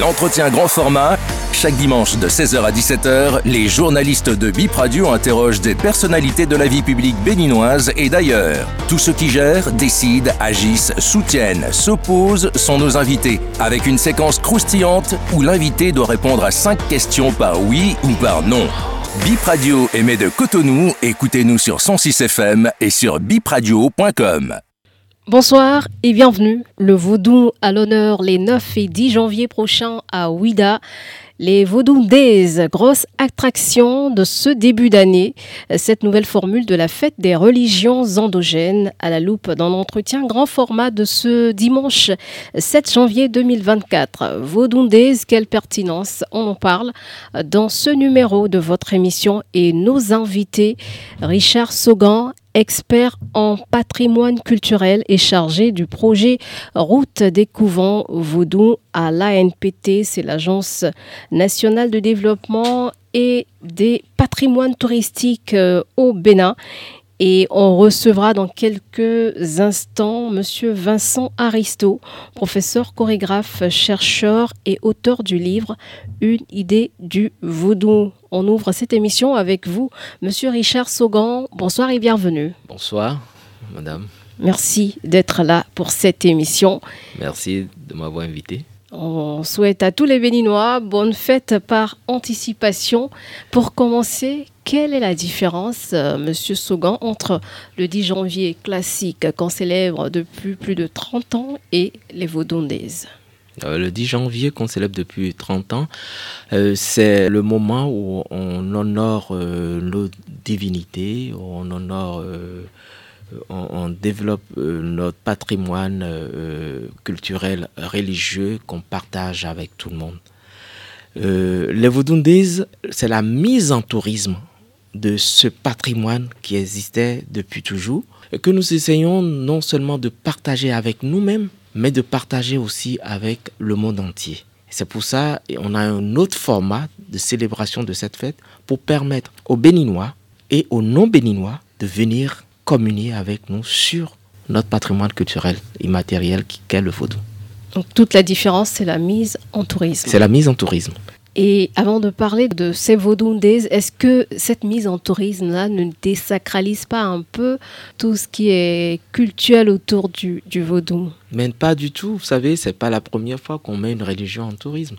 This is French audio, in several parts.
L'entretien grand format, chaque dimanche de 16h à 17h, les journalistes de Bip Radio interrogent des personnalités de la vie publique béninoise et d'ailleurs. Tous ceux qui gèrent, décident, agissent, soutiennent, s'opposent sont nos invités, avec une séquence croustillante où l'invité doit répondre à 5 questions par oui ou par non. Bip Radio émet de Cotonou, écoutez-nous sur 106 FM et sur bipradio.com. Bonsoir et bienvenue. Le vaudou à l'honneur les 9 et 10 janvier prochains à Ouida. Les Vaudou Days, grosse attraction de ce début d'année. Cette nouvelle formule de la fête des religions endogènes à la loupe dans l'entretien grand format de ce dimanche 7 janvier 2024. Vaudou Days, quelle pertinence On en parle dans ce numéro de votre émission et nos invités, Richard Saugan expert en patrimoine culturel et chargé du projet Route des couvents vaudou à l'ANPT, c'est l'Agence nationale de développement et des patrimoines touristiques euh, au Bénin. Et on recevra dans quelques instants Monsieur Vincent Aristo, professeur chorégraphe, chercheur et auteur du livre Une idée du vaudou. On ouvre cette émission avec vous, Monsieur Richard Saugan. Bonsoir et bienvenue. Bonsoir, Madame. Merci d'être là pour cette émission. Merci de m'avoir invité. On souhaite à tous les Béninois bonne fête par anticipation. Pour commencer, quelle est la différence, euh, Monsieur Saugan, entre le 10 janvier classique qu'on célèbre depuis plus de 30 ans et les Vaudondaises? Euh, le 10 janvier qu'on célèbre depuis 30 ans, euh, c'est le moment où on honore nos divinités, où on honore on, développe euh, notre patrimoine euh, culturel, religieux qu'on partage avec tout le monde. Euh, les Vaudundis, c'est la mise en tourisme de ce patrimoine qui existait depuis toujours que nous essayons non seulement de partager avec nous-mêmes, mais de partager aussi avec le monde entier. C'est pour ça qu'on a un autre format de célébration de cette fête pour permettre aux Béninois et aux non-Béninois de venir communier avec nous sur notre patrimoine culturel immatériel qu'est le vaudou. Donc toute la différence, c'est la mise en tourisme. C'est la mise en tourisme. Et avant de parler de ces vaudou-days, est-ce que cette mise en tourisme-là ne désacralise pas un peu tout ce qui est culturel autour du, du vaudou? Mais pas du tout. Vous savez, c'est pas la première fois qu'on met une religion en tourisme.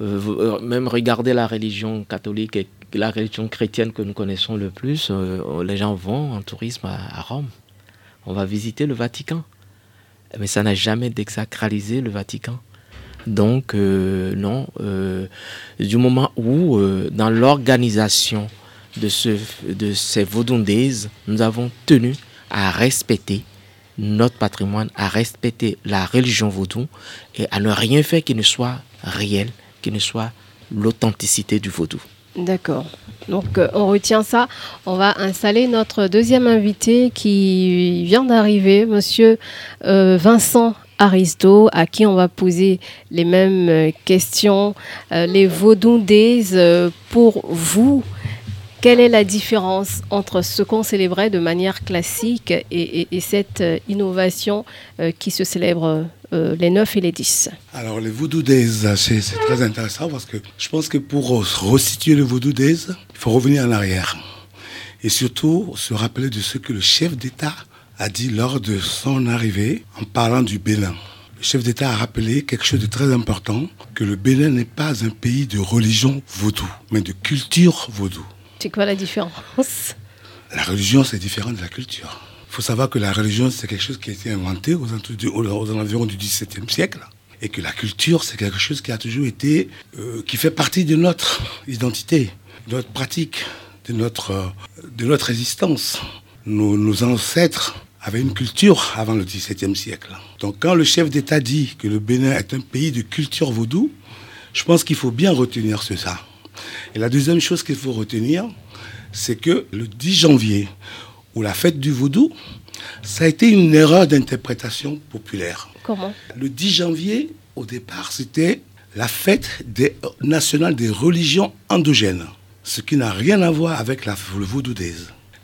Euh, euh, même regarder la religion catholique et la religion chrétienne que nous connaissons le plus, euh, les gens vont en tourisme à, Rome. On va visiter le Vatican. Mais ça n'a jamais désacralisé le Vatican. Donc, non, du moment où, dans l'organisation de, ce, de ces vaudondaises, nous avons tenu à respecter notre patrimoine, à respecter la religion vaudou et à ne rien faire qui ne soit réel, qui ne soit l'authenticité du vaudou. D'accord. Donc euh, on retient ça. On va installer notre deuxième invité qui vient d'arriver, monsieur euh, Vincent Aristo, à qui on va poser les mêmes euh, questions. les vaudou pour vous, quelle est la différence entre ce qu'on célébrait de manière classique et, cette euh, innovation euh, qui se célèbre euh, les 9 et les 10 Alors, les Voodoo Days, c'est très intéressant parce que je pense que pour resituer le Voodoo Days, il faut revenir en arrière. Et surtout, se rappeler de ce que le chef d'État a dit lors de son arrivée en parlant du Bénin. Le chef d'État a rappelé quelque chose de très important, que le Bénin n'est pas un pays de religion vaudou, mais de culture vaudou. C'est quoi la différence? La religion, c'est différent de la culture. Faut savoir que la religion, c'est quelque chose qui a été inventé aux, environs du XVIIe siècle. Et que la culture, c'est quelque chose qui a toujours été, euh, qui fait partie de notre identité, de notre pratique, de notre, de notre existence. Nos, ancêtres avaient une culture avant le XVIIe siècle. Donc quand le chef d'État dit que le Bénin est un pays de culture vaudou, je pense qu'il faut bien retenir ce. Et la deuxième chose qu'il faut retenir, c'est que le 10 janvier, ou la fête du vaudou, ça a été une erreur d'interprétation populaire. Comment? Le 10 janvier, au départ, c'était la fête nationale des religions endogènes, ce qui n'a rien à voir avec la, le vaudou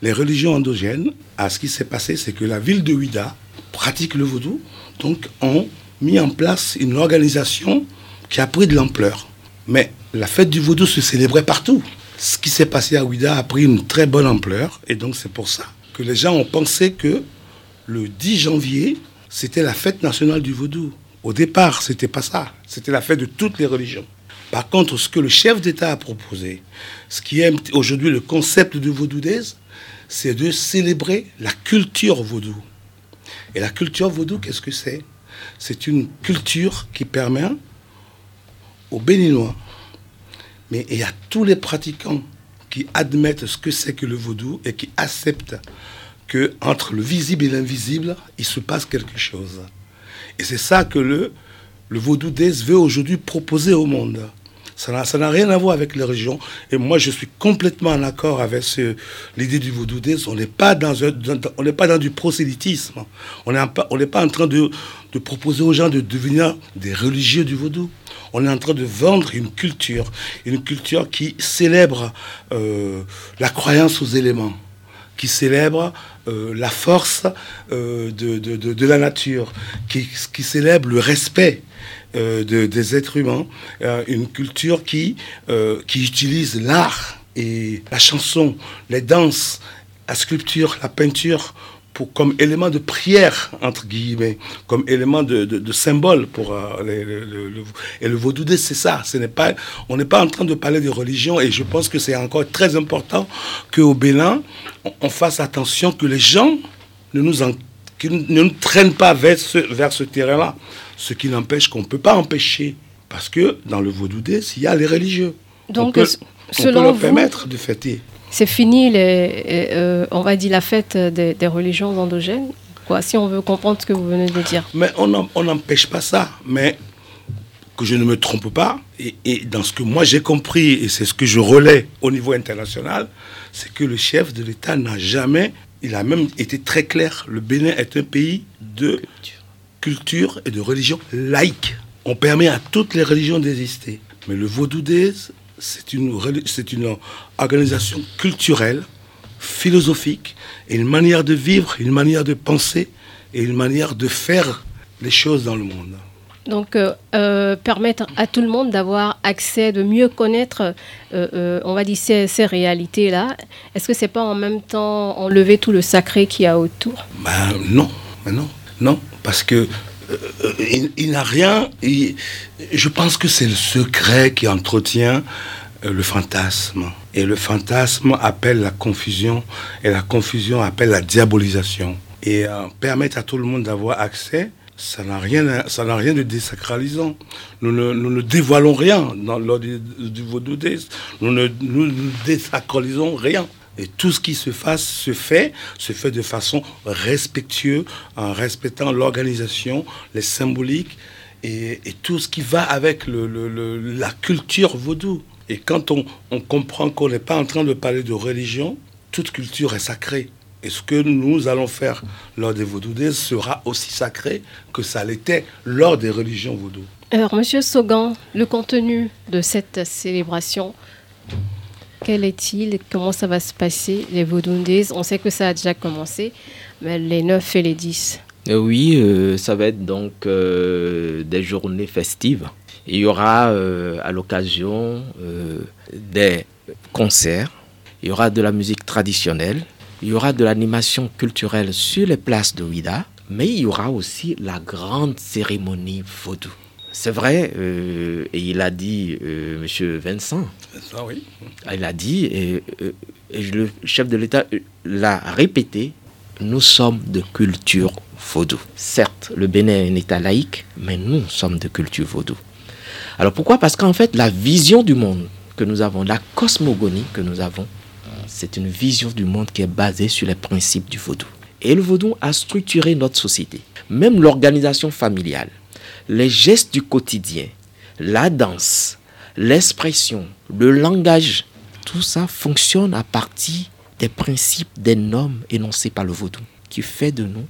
Les religions endogènes, à ce qui s'est passé, c'est que la ville de Ouida pratique le vaudou, donc ont mis en place une organisation qui a pris de l'ampleur. Mais la fête du vaudou se célébrait partout. Ce qui s'est passé à Ouida a pris une très bonne ampleur. Et donc c'est pour ça que les gens ont pensé que le 10 janvier, c'était la fête nationale du vaudou. Au départ, c'était pas ça. C'était la fête de toutes les religions. Par contre, ce que le chef d'État a proposé, ce qui est aujourd'hui le concept de vaudou c'est de célébrer la culture vaudou. Et la culture vaudou, qu'est-ce que c'est? C'est une culture qui permet aux Béninois, mais et à tous les pratiquants qui admettent ce que c'est que le vaudou et qui acceptent que entre le visible et l'invisible, il se passe quelque chose. Et c'est ça que le, le vaudou des veut aujourd'hui proposer au monde. Ça n'a rien à voir avec les religions. Et moi, je suis complètement en accord avec l'idée du vaudou On n'est pas, dans on pas dans du prosélytisme. On n'est pas, pas en train de, de, proposer aux gens de devenir des religieux du vaudou. On est en train de vendre une culture, une culture qui célèbre euh, la croyance aux éléments, qui célèbre euh, la force euh, de, la nature, qui, célèbre le respect des êtres humains, une culture qui, qui utilise l'art et la chanson, les danses, la sculpture, la peinture pour, comme élément de prière, entre guillemets, comme élément de, de, symbole pour le, et le vaudou c'est ça. Ce n'est pas, on n'est pas en train de parler de religion et je pense que c'est encore très important qu'au Bénin, on, fasse attention que les gens ne nous, en, ne nous traînent pas vers ce, vers ce terrain-là. Ce qui n'empêche qu'on ne peut pas empêcher, parce que dans le vaudou il y a les religieux. Donc, on peut, selon leur permettre de fêter. C'est fini, les, euh, on va dire, la fête des, religions endogènes, quoi, si on veut comprendre ce que vous venez de dire. Mais on n'empêche pas ça. Mais que je ne me trompe pas, et, dans ce que moi j'ai compris, et c'est ce que je relais au niveau international, c'est que le chef de l'État n'a jamais, il a même été très clair, le Bénin est un pays de culture et de religion laïque. On permet à toutes les religions d'exister. Mais le vaudou c'est une, c'est une organisation culturelle, philosophique, et une manière de vivre, une manière de penser et une manière de faire les choses dans le monde. Donc, euh, euh, permettre à tout le monde d'avoir accès, de mieux connaître, euh, on va dire, ces, ces réalités-là. Est-ce que c'est pas en même temps enlever tout le sacré qu'il y a autour? Ben non, ben non. Non, parce que euh, il, n'a rien. je pense que c'est le secret qui entretient le fantasme. Et le fantasme appelle la confusion, et la confusion appelle la diabolisation. Et euh, permettre à tout le monde d'avoir accès, ça n'a rien, rien de désacralisant. Nous ne, dévoilons rien dans, lors du, du Nous ne désacralisons rien. Et tout ce qui se fasse se fait, se fait de façon respectueuse, en respectant l'organisation, les symboliques et, tout ce qui va avec la culture vaudou. Et quand on, comprend qu'on n'est pas en train de parler de religion, toute culture est sacrée. Et ce que nous allons faire lors des vaudoudés sera aussi sacré que ça l'était lors des religions vaudou. Alors, Monsieur Sogan, le contenu de cette célébration, quel est-il Comment ça va se passer Les Vaudundés, on sait que ça a déjà commencé, mais les 9 et les 10 euh, Oui, euh, ça va être donc euh, des journées festives. Il y aura à l'occasion des concerts, il y aura de la musique traditionnelle, il y aura de l'animation culturelle sur les places de Ouida, mais il y aura aussi la grande cérémonie vaudou. C'est vrai, euh, et il a dit, euh, Monsieur Vincent, Vincent oui. il a dit, et, euh, le chef de l'État l'a répété, nous sommes de culture vaudou. Certes, le Bénin est un État laïque, mais nous sommes de culture vaudou. Alors pourquoi? Parce qu'en fait, la vision du monde que nous avons, la cosmogonie que nous avons, c'est une vision du monde qui est basée sur les principes du vaudou. Et le vaudou a structuré notre société, même l'organisation familiale les gestes du quotidien, la danse, l'expression, le langage, tout ça fonctionne à partir des principes des normes énoncés par le vaudou, qui fait de nous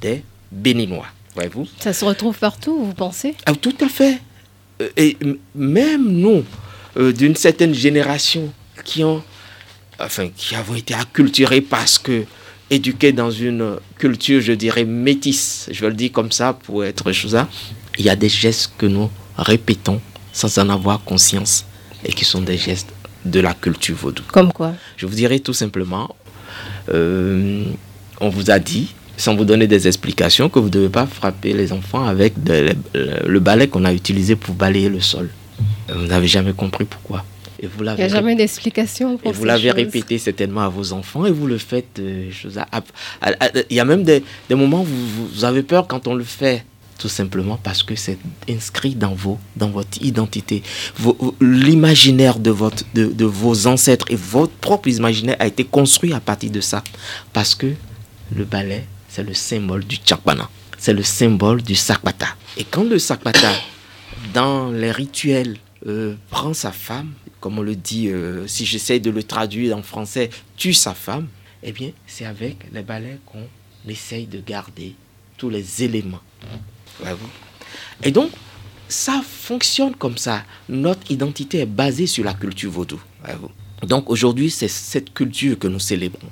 des béninois. Voyez-vous? Ça se retrouve partout, vous pensez? Ah, Tout à fait. Euh, et même nous, euh, d'une certaine génération, qui ont, enfin, qui avons été acculturés parce que éduqués dans une culture, je dirais, métisse, je vais le dire comme ça pour être chose il y a des gestes que nous répétons sans en avoir conscience et qui sont des gestes de la culture vaudou. Comme quoi? Je vous dirais tout simplement, euh, on vous a dit, sans vous donner des explications, que vous ne devez pas frapper les enfants avec le balai qu'on a utilisé pour balayer le sol. Vous n'avez jamais compris pourquoi. Et vous Il n'y a jamais d'explication pour Et vous l'avez répété certainement à vos enfants et vous le faites. Euh, il y a même des, moments où vous, vous, avez peur quand on le fait. Tout simplement parce que c'est inscrit dans, vos, dans votre identité. L'imaginaire de, votre, de, de vos ancêtres et votre propre imaginaire a été construit à partir de ça. Parce que le ballet, c'est le symbole du tchakbana. C'est le symbole du sakbata. Et quand le sakbata, dans les rituels, euh, prend sa femme, comme on le dit, euh, si j'essaie de le traduire en français, tue sa femme, eh bien, c'est avec les balais qu'on essaye de garder tous les éléments. Et donc, ça fonctionne comme ça. Notre identité est basée sur la culture vaudou. Donc aujourd'hui, c'est cette culture que nous célébrons.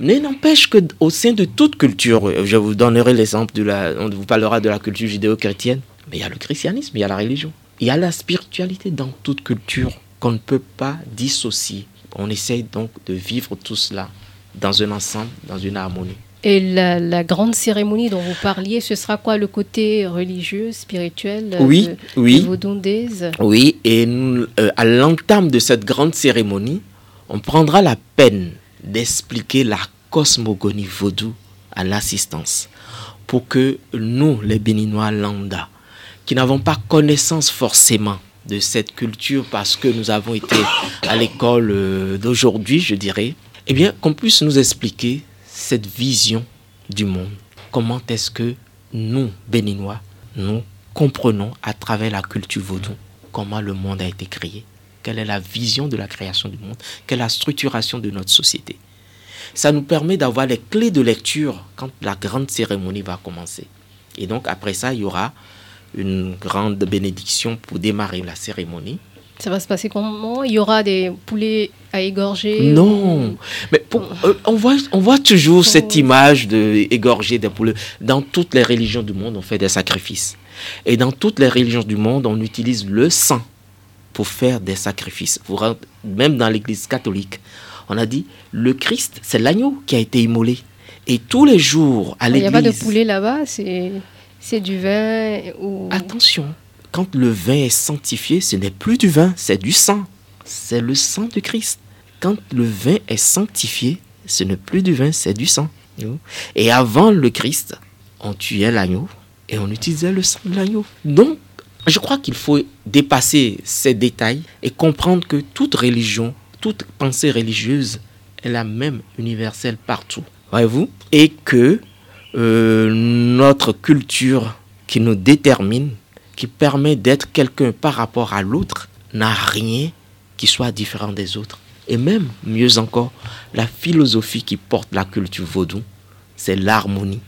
Mais n'empêche qu'au sein de toute culture, je vous donnerai l'exemple de la, on vous parlera de la culture judéo-chrétienne, mais il y a le christianisme, il y a la religion. Il y a la spiritualité dans toute culture qu'on ne peut pas dissocier. On essaye donc de vivre tout cela dans un ensemble, dans une harmonie. Et la, grande cérémonie dont vous parliez, ce sera quoi le côté religieux, spirituel euh, Oui, de, oui. oui, et euh, à l'entame de cette grande cérémonie, on prendra la peine d'expliquer la cosmogonie vaudou à l'assistance pour que nous, les Béninois lambda, qui n'avons pas connaissance forcément de cette culture parce que nous avons été à l'école euh, d'aujourd'hui, je dirais, eh bien, qu'on puisse nous expliquer cette vision du monde. Comment est-ce que nous, Béninois, nous comprenons à travers la culture vaudou comment le monde a été créé, quelle est la vision de la création du monde, quelle est la structuration de notre société. Ça nous permet d'avoir les clés de lecture quand la grande cérémonie va commencer. Et donc après ça, il y aura une grande bénédiction pour démarrer la cérémonie. Ça va se passer comment? Il y aura des poulets à égorger Non, mais euh, on, voit, on voit toujours cette image de égorger des poulets. Dans toutes les religions du monde, on fait des sacrifices. Et dans toutes les religions du monde, on utilise le sang pour faire des sacrifices. Même dans l'Église catholique, on a dit le Christ, c'est l'agneau qui a été immolé. Et tous les jours à l'église. Il n'y a pas de poulet là-bas, c'est. C'est du vin ou... Attention, quand le vin est sanctifié, ce n'est plus du vin, c'est du sang. C'est le sang de Christ. Quand le vin est sanctifié, ce n'est plus du vin, c'est du sang. Et avant le Christ, on tuait l'agneau et on utilisait le sang de l'agneau. Donc, je crois qu'il faut dépasser ces détails et comprendre que toute religion, toute pensée religieuse est la même universelle partout. Voyez-vous? Et que euh, notre culture qui nous détermine, qui permet d'être quelqu'un par rapport à l'autre, n'a rien qui soit différent des autres. Et même, mieux encore, la philosophie qui porte la culture vaudou, c'est l'harmonie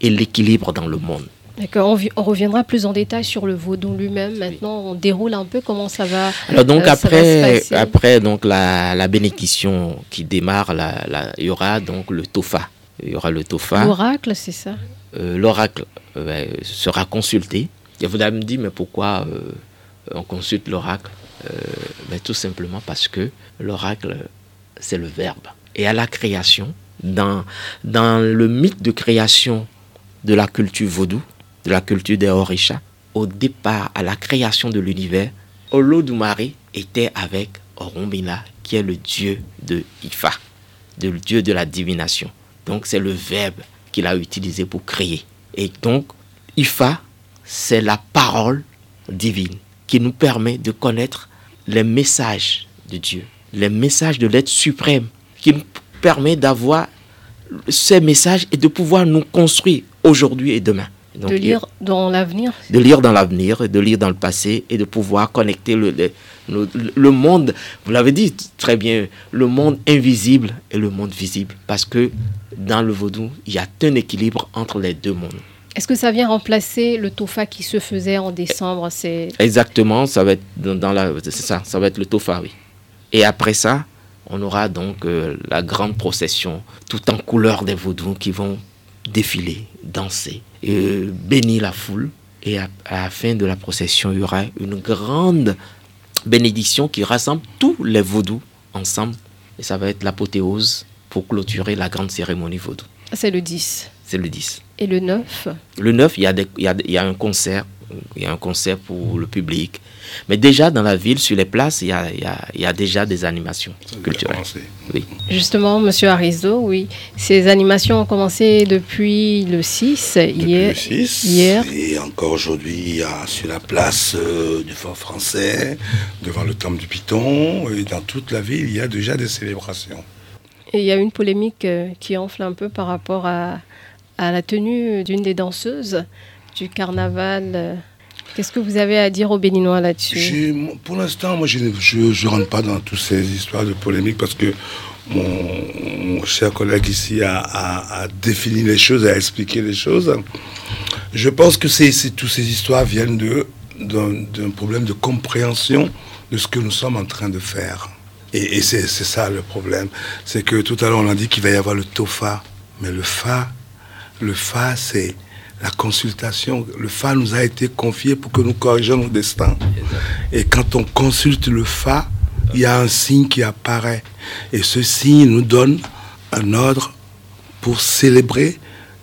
et l'équilibre dans le monde. D'accord, on, reviendra plus en détail sur le vaudou lui-même. Maintenant, on déroule un peu comment ça va. Alors donc euh, après, après donc la, la, bénédiction qui démarre, la, il y aura donc le tofa il y aura le TOFA. L'oracle, c'est ça? Euh, L'oracle euh, sera consulté. Et vous allez me dire, mais pourquoi on consulte l'oracle ben, Tout simplement parce que l'oracle, c'est le verbe. Et à la création, dans, dans le mythe de création de la culture vaudou, de la culture des Orisha, au départ, à la création de l'univers, Olodumare était avec Orombina, qui est le dieu de Ifa, le dieu de la divination. Donc c'est le verbe qu'il a utilisé pour créer. Et donc, Ifa, c'est la parole divine qui nous permet de connaître les messages de Dieu, les messages de l'être suprême, qui nous permet d'avoir ces messages et de pouvoir nous construire aujourd'hui et demain. De lire dans l'avenir De lire dans l'avenir, de lire dans le passé et de pouvoir connecter le, le, le monde, vous l'avez dit très bien, le monde invisible et le monde visible. Parce que dans le vaudou, il y a un équilibre entre les deux mondes. Est-ce que ça vient remplacer le tofa qui se faisait en décembre? C'est... Exactement, ça va être dans, la, c'est ça, ça va être le tofa, oui. Et après ça, on aura donc euh, la grande procession, tout en couleur des vaudous qui vont défiler, danser, et, bénir la foule Et à, à la fin de la procession, il y aura une grande bénédiction qui rassemble tous les vaudous ensemble. Et ça va être l'apothéose pour clôturer la grande cérémonie vaudou. C'est le 10. C'est le 10. Et le 9 Le 9, il y, a des- il y a- il y a un concert. Il y a un concert pour le public. Mais déjà, dans la ville, sur les places, il y a, il y a- il y a déjà des animations culturelles. Oui. Justement, Monsieur Aristo, oui. Ces animations ont commencé depuis le 6, Depuis hier. le 6, hier. Et encore aujourd'hui, sur la place euh, du Fort français, devant le temple du Piton, et dans toute la ville, il y a déjà des célébrations. Et il y a une polémique euh, qui enfle un peu par rapport à, à la tenue d'une des danseuses du carnaval. euh. Qu'est-ce que vous avez à dire aux Béninois là-dessus? Pour l'instant, moi, je ne rentre pas dans toutes ces histoires de polémique parce que mon, cher collègue ici a, défini les choses, a expliqué les choses. Je pense que c'est toutes ces histoires viennent d'un problème de compréhension de ce que nous sommes en train de faire. Et, c'est ça le problème. C'est que tout à l'heure, on a dit qu'il va y avoir le TOFA. Mais le FA, le FA, c'est la consultation. Le FA nous a été confié pour que nous corrigeons nos destins. Et quand on consulte le Fa, il y a un signe qui apparaît. Et ce signe nous donne un ordre pour célébrer.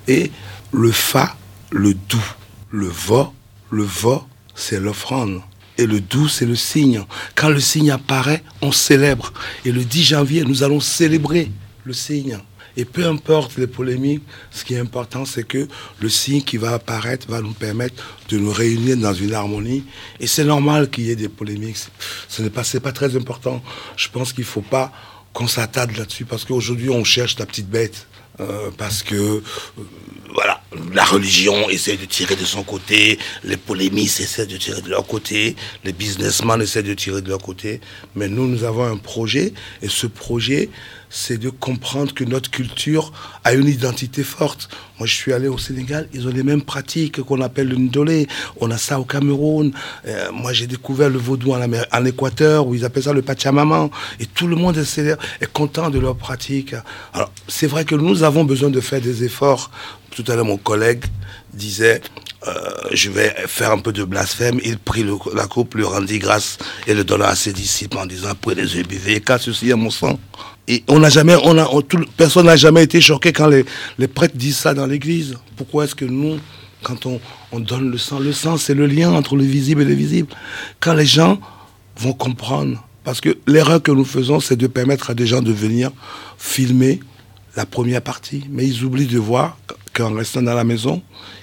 Et le Fa, le doux. Le Vo, le Vo, c'est l'offrande. Et le doux, c'est le signe. Quand le signe apparaît, on célèbre. Et le 10 janvier, nous allons célébrer le signe. Et peu importe les polémiques, ce qui est important, c'est que le signe qui va apparaître va nous permettre de nous réunir dans une harmonie. Et c'est normal qu'il y ait des polémiques. Ce n'est pas, pas très important. Je pense qu'il ne faut pas qu'on s'attarde là-dessus parce qu'aujourd'hui, on cherche la petite bête. Euh, parce que euh, voilà, la religion essaie de tirer de son côté, les polémistes essaient de tirer de leur côté, les businessmen essaient de tirer de leur côté, mais nous, nous avons un projet, et ce projet, c'est de comprendre que notre culture a une identité forte. Moi, je suis allé au Sénégal, ils ont les mêmes pratiques qu'on appelle le ndolé. On a ça au Cameroun. Euh, moi, j'ai découvert le vaudou en, Équateur, où ils appellent ça le pachamama. Et tout le monde est, content de leur pratique. Alors, c'est vrai que nous avons besoin de faire des efforts. Tout à l'heure, mon collègue disait, euh, je vais faire un peu de blasphème. Il prit la coupe, lui rendit grâce et le donna à ses disciples en disant, prenez les buvez, car ceci est mon sang. Et on n'a jamais, personne n'a jamais été choqué quand les, prêtres disent ça dans l'église. Pourquoi est-ce que nous, quand on, on donne le sang, le sang c'est le lien entre le visible et le visible. Quand les gens vont comprendre, parce que l'erreur que nous faisons, c'est de permettre à des gens de venir filmer la première partie, mais ils oublient de voir qu'en restant dans la maison,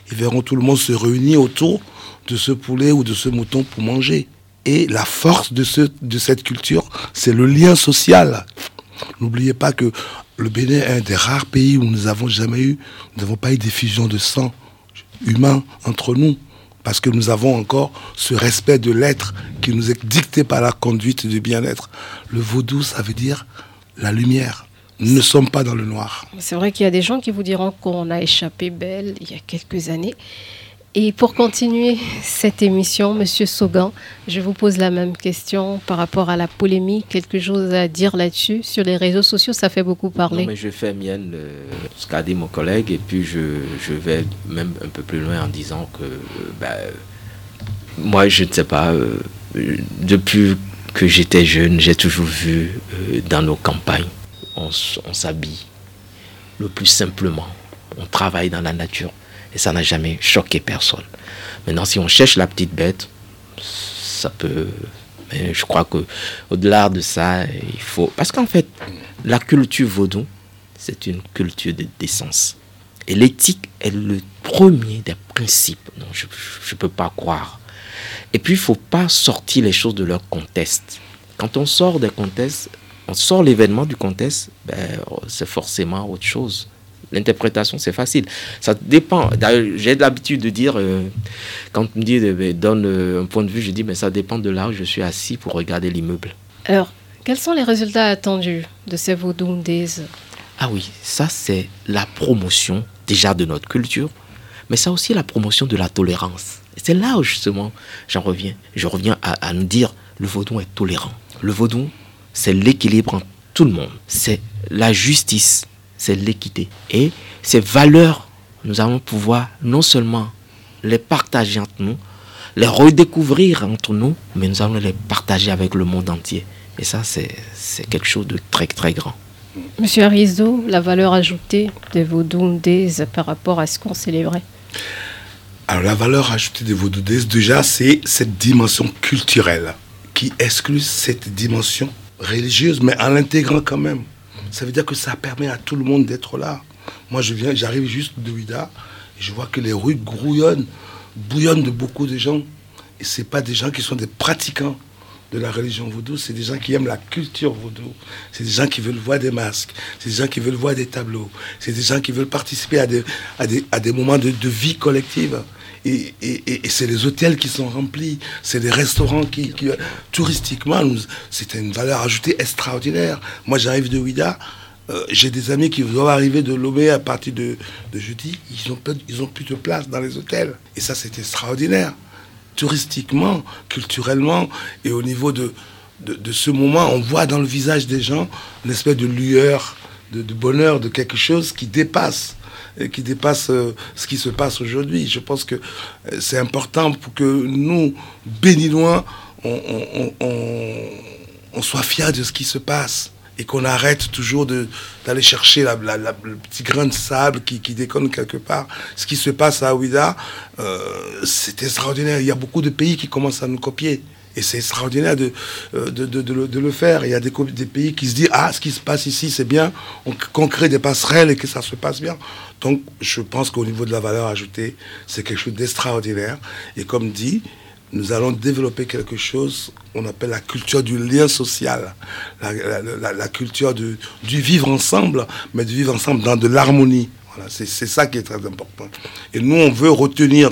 ils verront tout le monde se réunir autour de ce poulet ou de ce mouton pour manger. Et la force de, ce, de cette culture, c'est le lien social. N'oubliez pas que le Bénin est un des rares pays où nous n'avons jamais eu, nous n'avons pas eu d'effusion de sang humain entre nous, parce que nous avons encore ce respect de l'être qui nous est dicté par la conduite du bien-être. Le vaudou, ça veut dire la lumière. Nous ne sommes pas dans le noir. C'est vrai qu'il y a des gens qui vous diront qu'on a échappé belle il y a quelques années. Et pour continuer cette émission, Monsieur Sogan, je vous pose la même question par rapport à la polémique. Quelque chose à dire là-dessus Sur les réseaux sociaux, ça fait beaucoup parler. Non, mais je fais mienne euh, ce qu'a dit mon collègue et puis je, vais même un peu plus loin en disant que euh, bah, moi, je ne sais pas, euh, depuis que j'étais jeune, j'ai toujours vu dans nos campagnes, on s'habille le plus simplement, on travaille dans la nature et ça n'a jamais choqué personne. Maintenant, si on cherche la petite bête, ça peut. Mais je crois que au-delà de ça, il faut. Parce qu'en fait, la culture vaudou, c'est une culture de décence. Et l'éthique est le premier des principes. Je ne peux pas croire. Et puis, il ne faut pas sortir les choses de leur contexte. Quand on sort des contextes, on sort l'événement du contexte, ben, c'est forcément autre chose. L'interprétation, c'est facile. Ça dépend. J'ai l'habitude de dire, euh, quand on me dit, euh, donne euh, un point de vue, je dis, mais ça dépend de là où je suis assis pour regarder l'immeuble. Alors, quels sont les résultats attendus de ces Days Ah oui, ça c'est la promotion déjà de notre culture, mais ça aussi la promotion de la tolérance. C'est là où justement j'en reviens. Je reviens à, à nous dire le vaudou est tolérant. Le vaudou, c'est l'équilibre entre tout le monde. C'est la justice, c'est l'équité. Et ces valeurs, nous allons pouvoir non seulement les partager entre nous, les redécouvrir entre nous, mais nous allons les partager avec le monde entier. Et ça, c'est quelque chose de très, très grand. Monsieur Arizo, la valeur ajoutée de vos Days par rapport à ce qu'on célébrait? Alors, la valeur ajoutée de vos Days, déjà, c'est cette dimension culturelle qui exclut cette dimension religieuse, mais en l'intégrant quand même. Ça veut dire que ça permet à tout le monde d'être là. Moi, je viens, j'arrive juste de Ouida, et je vois que les rues grouillonnent, bouillonnent de beaucoup de gens. Et ce pas des gens qui sont des pratiquants de la religion vaudou, c'est des gens qui aiment la culture vaudou. C'est des gens qui veulent voir des masques, c'est des gens qui veulent voir des tableaux, c'est des gens qui veulent participer à des, à des, moments de, vie collective. Et, c'est les hôtels qui sont remplis, c'est les restaurants qui, touristiquement, c'est une valeur ajoutée extraordinaire. Moi, j'arrive de Ouida, euh, j'ai des amis qui doivent arriver de Lomé à partir de, jeudi, ils n'ont ils ont plus de place dans les hôtels. Et ça, c'est extraordinaire touristiquement, culturellement, et au niveau de, de, ce moment, on voit dans le visage des gens une espèce de lueur, de, bonheur, de quelque chose qui dépasse qui dépasse euh, ce qui se passe aujourd'hui. Je pense que euh, c'est important pour que nous, Béninois, on, soit fiers de ce qui se passe et qu'on arrête toujours d'aller chercher le petit grain de sable qui, déconne quelque part. Ce qui se passe à Ouida, euh, c'est extraordinaire. Il y a beaucoup de pays qui commencent à nous copier. Et c'est extraordinaire de, le faire. Il y a des, des, pays qui se disent Ah, ce qui se passe ici, c'est bien, qu'on crée des passerelles et que ça se passe bien. Donc, je pense qu'au niveau de la valeur ajoutée, c'est quelque chose d'extraordinaire. Et comme dit, nous allons développer quelque chose qu'on appelle la culture du lien social, la, culture du, vivre ensemble, mais du vivre ensemble dans de l'harmonie. Voilà, c'est ça qui est très important. Et nous, on veut retenir,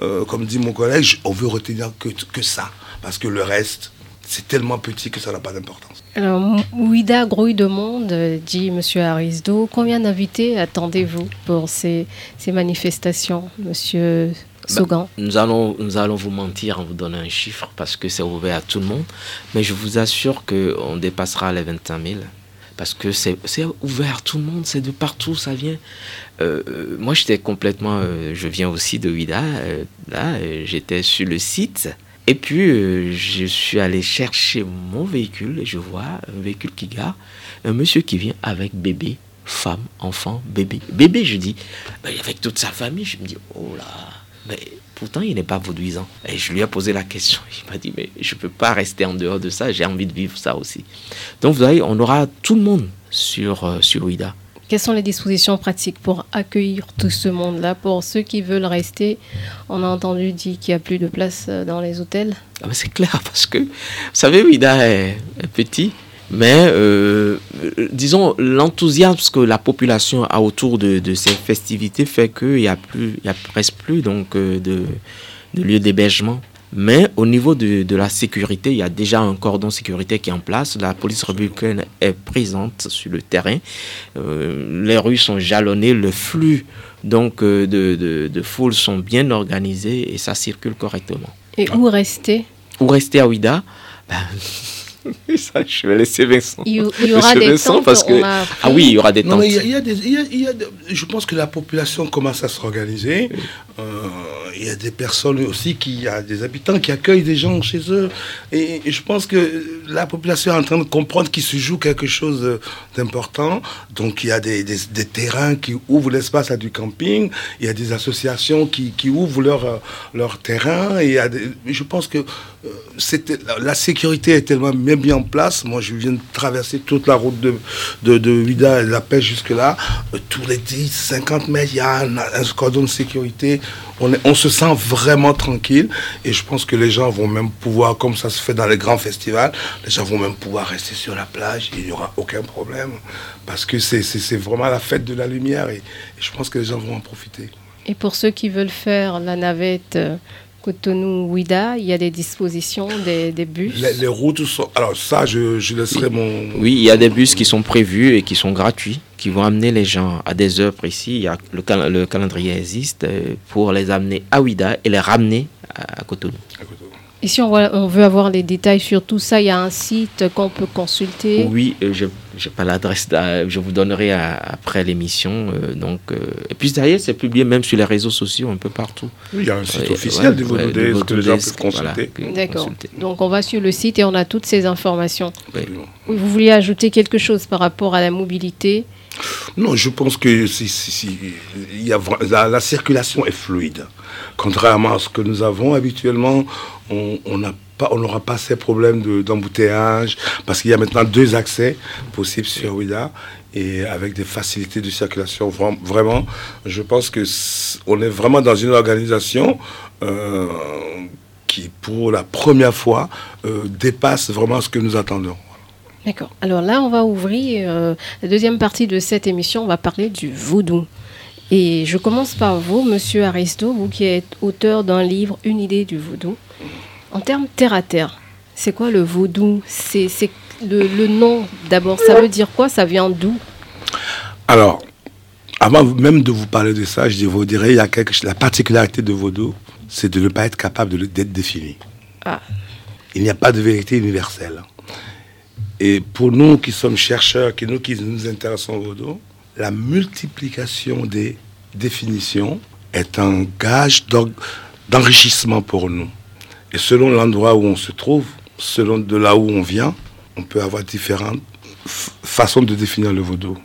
euh, comme dit mon collègue, on veut retenir que, que ça, parce que le reste, c'est tellement petit que ça n'a pas d'importance. Alors, Ouida grouille de monde, dit M. Arisdo. Combien d'invités attendez-vous pour ces, ces manifestations, M. Ben, nous, allons, nous allons vous mentir en vous donnant un chiffre parce que c'est ouvert à tout le monde. Mais je vous assure qu'on dépassera les 25 000 parce que c'est ouvert à tout le monde, c'est de partout, ça vient. Euh, euh, moi, j'étais complètement. Euh, je viens aussi de Ouida. là, j'étais sur le site. Et puis, je suis allé chercher mon véhicule et je vois un véhicule qui gare, un monsieur qui vient avec bébé, femme, enfant, bébé. Bébé, je dis, avec toute sa famille, je me dis, oh là, mais pourtant, il n'est pas vaudouisant. Et je lui ai posé la question. Il m'a dit, mais je ne peux pas rester en dehors de ça. J'ai envie de vivre ça aussi. Donc, vous voyez, on aura tout le monde sur, euh, sur OIDA. Quelles sont les dispositions pratiques pour accueillir tout ce monde-là Pour ceux qui veulent rester, on a entendu dire qu'il n'y a plus de place euh, dans les hôtels. Ah c'est clair, parce que, vous savez, OIDA est petit. Mais euh, disons, l'enthousiasme que la population a autour de, ces festivités fait qu'il n'y a, plus, a presque plus donc, euh, de, de lieux d'hébergement. Mais au niveau de, de, la sécurité, il y a déjà un cordon sécurité qui est en place. La police républicaine est présente sur le terrain. Euh, les rues sont jalonnées, le flux donc, de, de, de foule sont bien organisés et ça circule correctement. Et où rester? Où rester à Ouida ben, ça, je vais laisser Vincent. Il, y aura des Vincent parce que ah oui, il y aura des tentes. il y a, des, il y a, je pense que la population commence à se organiser. Euh, il y a des personnes aussi qui, il y a des habitants qui accueillent des gens chez eux. Et, je pense que la population est en train de comprendre qu'il se joue quelque chose d'important. Donc il y a des, des, terrains qui ouvrent l'espace à du camping. Il y a des associations qui, qui ouvrent leur, leur terrain. Et il y a je pense que euh, la sécurité est tellement bien en place. Moi, je viens de traverser toute la route de, de, Vida et de la pêche jusque-là. Euh, tous les 10, 50 mètres, il y a un, un de sécurité. On, on, se sent vraiment tranquille. Et je pense que les gens vont même pouvoir, comme ça se fait dans les grands festivals, les gens vont même pouvoir rester sur la plage. Il n'y aura aucun problème. Parce que c'est vraiment la fête de la lumière. et je pense que les gens vont en profiter. Et pour ceux qui veulent faire la navette euh, Cotonou-Ouida, il y a des dispositions, des, bus les, routes sont... Alors ça, je, je laisserai mon... Oui, il y a des bus qui sont prévus et qui sont gratuits, qui vont amener les gens à des heures précises. Il y a, le, le calendrier existe euh, pour les amener à Ouida et les ramener à, Cotonou. Et si on, on, veut avoir les détails sur tout ça, il y a un site qu'on peut consulter Oui, euh, j'ai pas l'adresse, je vous donnerai après l'émission. Euh, donc, euh, et puis d'ailleurs, c'est publié même sur les réseaux sociaux, un peu partout. Oui, il y a un site officiel de Vaudou que les gens peuvent consulter. D'accord. Donc, on va sur le site et on a toutes ces informations. Vous vouliez ajouter quelque chose par rapport à la mobilité? Non, je pense que si, la, circulation est fluide. Contrairement à ce que nous avons habituellement, on n'a on n'aura pas ces problèmes d'embouteillage, parce qu'il y a maintenant deux accès possibles sur Ouida, et avec des facilités de circulation. Vraiment, je pense que on est vraiment dans une organisation euh, qui, pour la première fois, euh, dépasse vraiment ce que nous attendons. D'accord. Alors là, on va ouvrir euh, la deuxième partie de cette émission. On va parler du vaudou. Et je commence par vous, Monsieur Aristo, vous qui êtes auteur d'un livre, Une idée du vaudou. En termes terre à terre, c'est quoi le vaudou? C'est le, nom d'abord. Ça veut dire quoi? Ça vient d'où? Alors, avant même de vous parler de ça, je vous dirais, il y a quelque, la particularité de vaudou, c'est de ne pas être capable d'être défini. Ah. Il n'y a pas de vérité universelle. Et pour nous qui sommes chercheurs, qui nous qui nous intéressons au vaudou, la multiplication des définitions est un gage d'enrichissement pour nous. Et selon l'endroit où on se trouve, selon de là où on vient, on peut avoir différentes façons de définir le vaudou.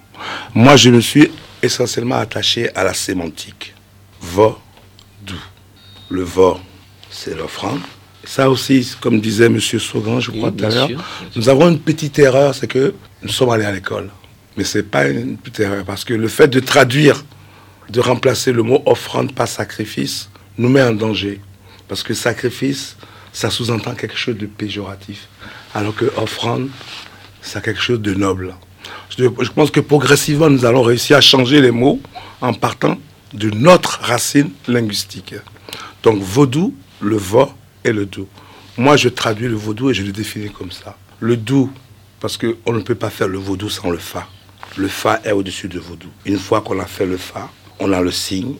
Moi, je me suis essentiellement attaché à la sémantique. Vaudou. Le va, c'est l'offrande. Ça aussi, comme disait M. Saugan, je crois tout à l'heure, nous avons une petite erreur, c'est que nous sommes allés à l'école. Mais ce n'est pas une petite erreur, parce que le fait de traduire, de remplacer le mot offrande par sacrifice, nous met en danger. Parce que sacrifice, ça sous-entend quelque chose de péjoratif. Alors que offrande, c'est quelque chose de noble. Je, pense que progressivement, nous allons réussir à changer les mots en partant de notre racine linguistique. Donc, vaudou, le va et le dou. Moi, je traduis le vaudou et je le définis comme ça. Le dou, parce qu'on ne peut pas faire le vaudou sans le fa. Le fa est au-dessus du vaudou. Une fois qu'on a fait le fa, on a le signe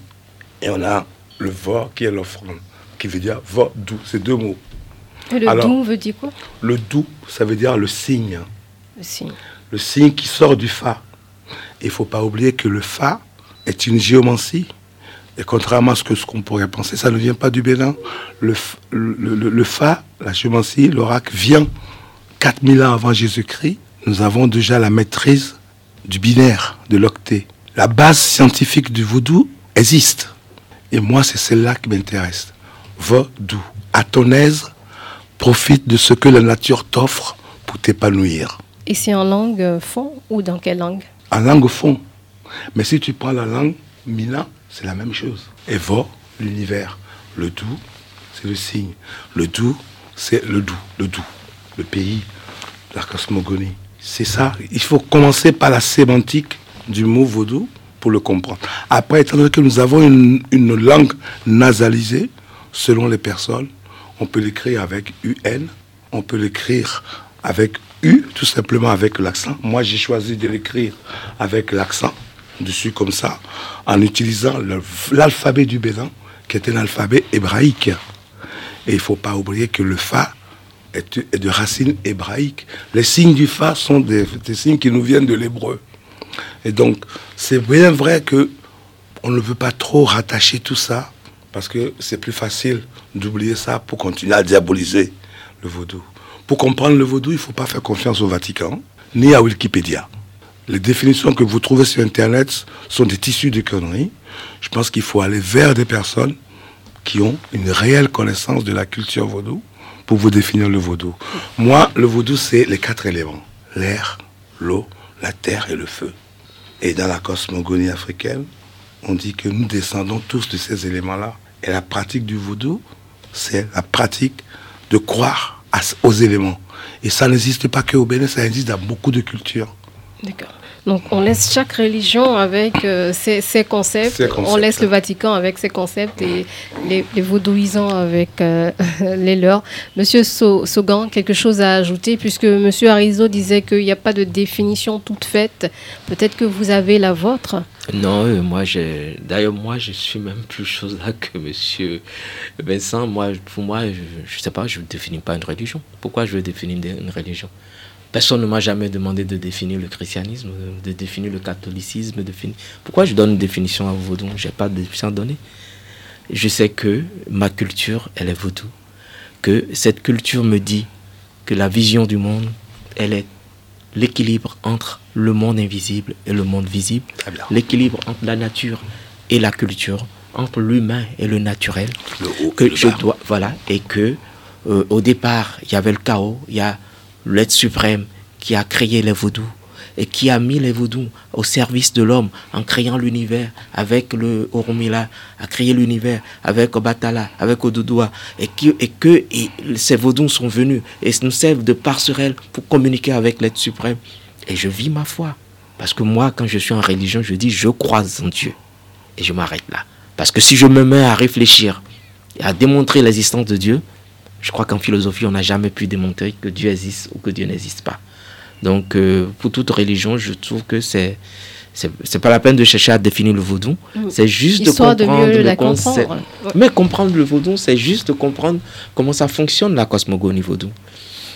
et on a le va qui est l'offrande qui veut dire vaudou. C'est deux mots. Et le dou veut dire quoi? Le dou, ça veut dire le signe. Le signe. Le signe qui sort du fa. Il ne faut pas oublier que le fa est une géomancie. Et contrairement à ce que ce qu'on pourrait penser, ça ne vient pas du Bénin. Le, le, fa, la géomancie, l'oracle vient 4000 ans avant Jésus-Christ. Nous avons déjà la maîtrise du binaire, de l'octet. La base scientifique du vaudou existe. Et moi, c'est celle-là qui m'intéresse va d'où À ton aise, profite de ce que la nature t'offre pour t'épanouir. Et c'est en langue fond ou dans quelle langue? En langue fond. Mais si tu prends la langue mina, c'est la même chose. Et l'univers. Le doux, c'est le signe. Le doux, c'est le doux, le doux, le pays, la cosmogonie. C'est ça. Il faut commencer par la sémantique du mot vaudou pour le comprendre. Après, étant donné que nous avons une, une langue nasalisée, selon les personnes. On peut l'écrire avec UN, on peut l'écrire avec U, tout simplement avec l'accent. Moi, j'ai choisi de l'écrire avec l'accent dessus comme ça, en utilisant l'alphabet du Bénin, qui est un alphabet hébraïque. Et il ne faut pas oublier que le Fa est, de racine hébraïque. Les signes du Fa sont des, signes qui nous viennent de l'hébreu. Et donc, c'est bien vrai que on ne veut pas trop rattacher tout ça parce que c'est plus facile d'oublier ça pour continuer à diaboliser le vaudou. Pour comprendre le vaudou, il ne faut pas faire confiance au Vatican, ni à Wikipédia. Les définitions que vous trouvez sur Internet sont des tissus de conneries. Je pense qu'il faut aller vers des personnes qui ont une réelle connaissance de la culture vaudou pour vous définir le vaudou. Moi, le vaudou, c'est les quatre éléments. L'air, l'eau, la terre et le feu. Et dans la cosmogonie africaine, on dit que nous descendons tous de ces éléments-là. Et la pratique du vaudou, c'est la pratique de croire aux éléments. Et ça n'existe pas que au Bénin, ça existe dans beaucoup de cultures. D'accord. Donc on laisse chaque religion avec euh, ses, concepts. on laisse le Vatican avec ses concepts et les, les vaudouisants avec euh, les leurs. Monsieur Sogan, quelque chose à ajouter? Puisque Monsieur Arizo disait qu'il n'y a pas de définition toute faite. Peut-être que vous avez la vôtre? Non, euh, moi, j'ai. D'ailleurs, moi, je suis même plus chose là que Monsieur Vincent. Moi, pour moi, je, ne sais pas, je ne définis pas une religion. Pourquoi je veux définir une religion? Personne ne m'a jamais demandé de définir le christianisme, de définir le catholicisme. De définir... Pourquoi je donne une définition à vaudou Je n'ai pas de définition à donner. Je sais que ma culture, elle est vaudou. Que cette culture me dit que la vision du monde, elle est l'équilibre entre le monde invisible et le monde visible, l'équilibre entre la nature et la culture, entre l'humain et le naturel, que je dois, voilà, et que euh, au départ il y avait le chaos, il y a l'être suprême qui a créé les vaudous et qui a mis les vaudous au service de l'homme en créant l'univers avec le Oromila, a créé l'univers avec Obatala, avec Odudoua, et, et que ces vaudous sont venus et nous servent de passerelle pour communiquer avec l'être suprême. Et je vis ma foi. Parce que moi, quand je suis en religion, je dis je crois en Dieu. Et je m'arrête là. Parce que si je me mets à réfléchir et à démontrer l'existence de Dieu, je crois qu'en philosophie, on n'a jamais pu démontrer que Dieu existe ou que Dieu n'existe pas. Donc, euh, pour toute religion, je trouve que c'est c'est pas la peine de chercher à définir le vaudou, mm. c'est juste de comprendre le concept. Mais comprendre le vaudou, c'est juste de comprendre comment ça fonctionne la cosmogonie vaudou.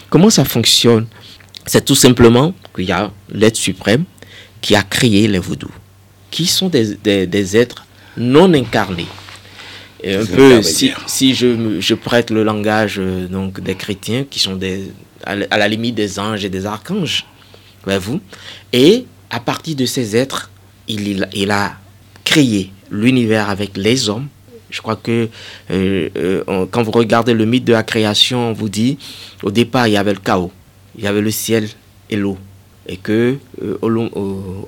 Comment ça fonctionne? C'est tout simplement qu'il y a l'être suprême qui a créé les vaudous, qui sont des, des, êtres non incarnés. Et un peu, si, si je, je, prête le langage euh, donc, des chrétiens, qui sont des, à la limite des anges et des archanges. Voyez-vous Et à partir de ces êtres, il, il a créé l'univers avec les hommes. Je crois que euh, euh, quand vous regardez le mythe de la création, on vous dit, au départ, il y avait le chaos, il y avait le ciel et l'eau. Et que euh,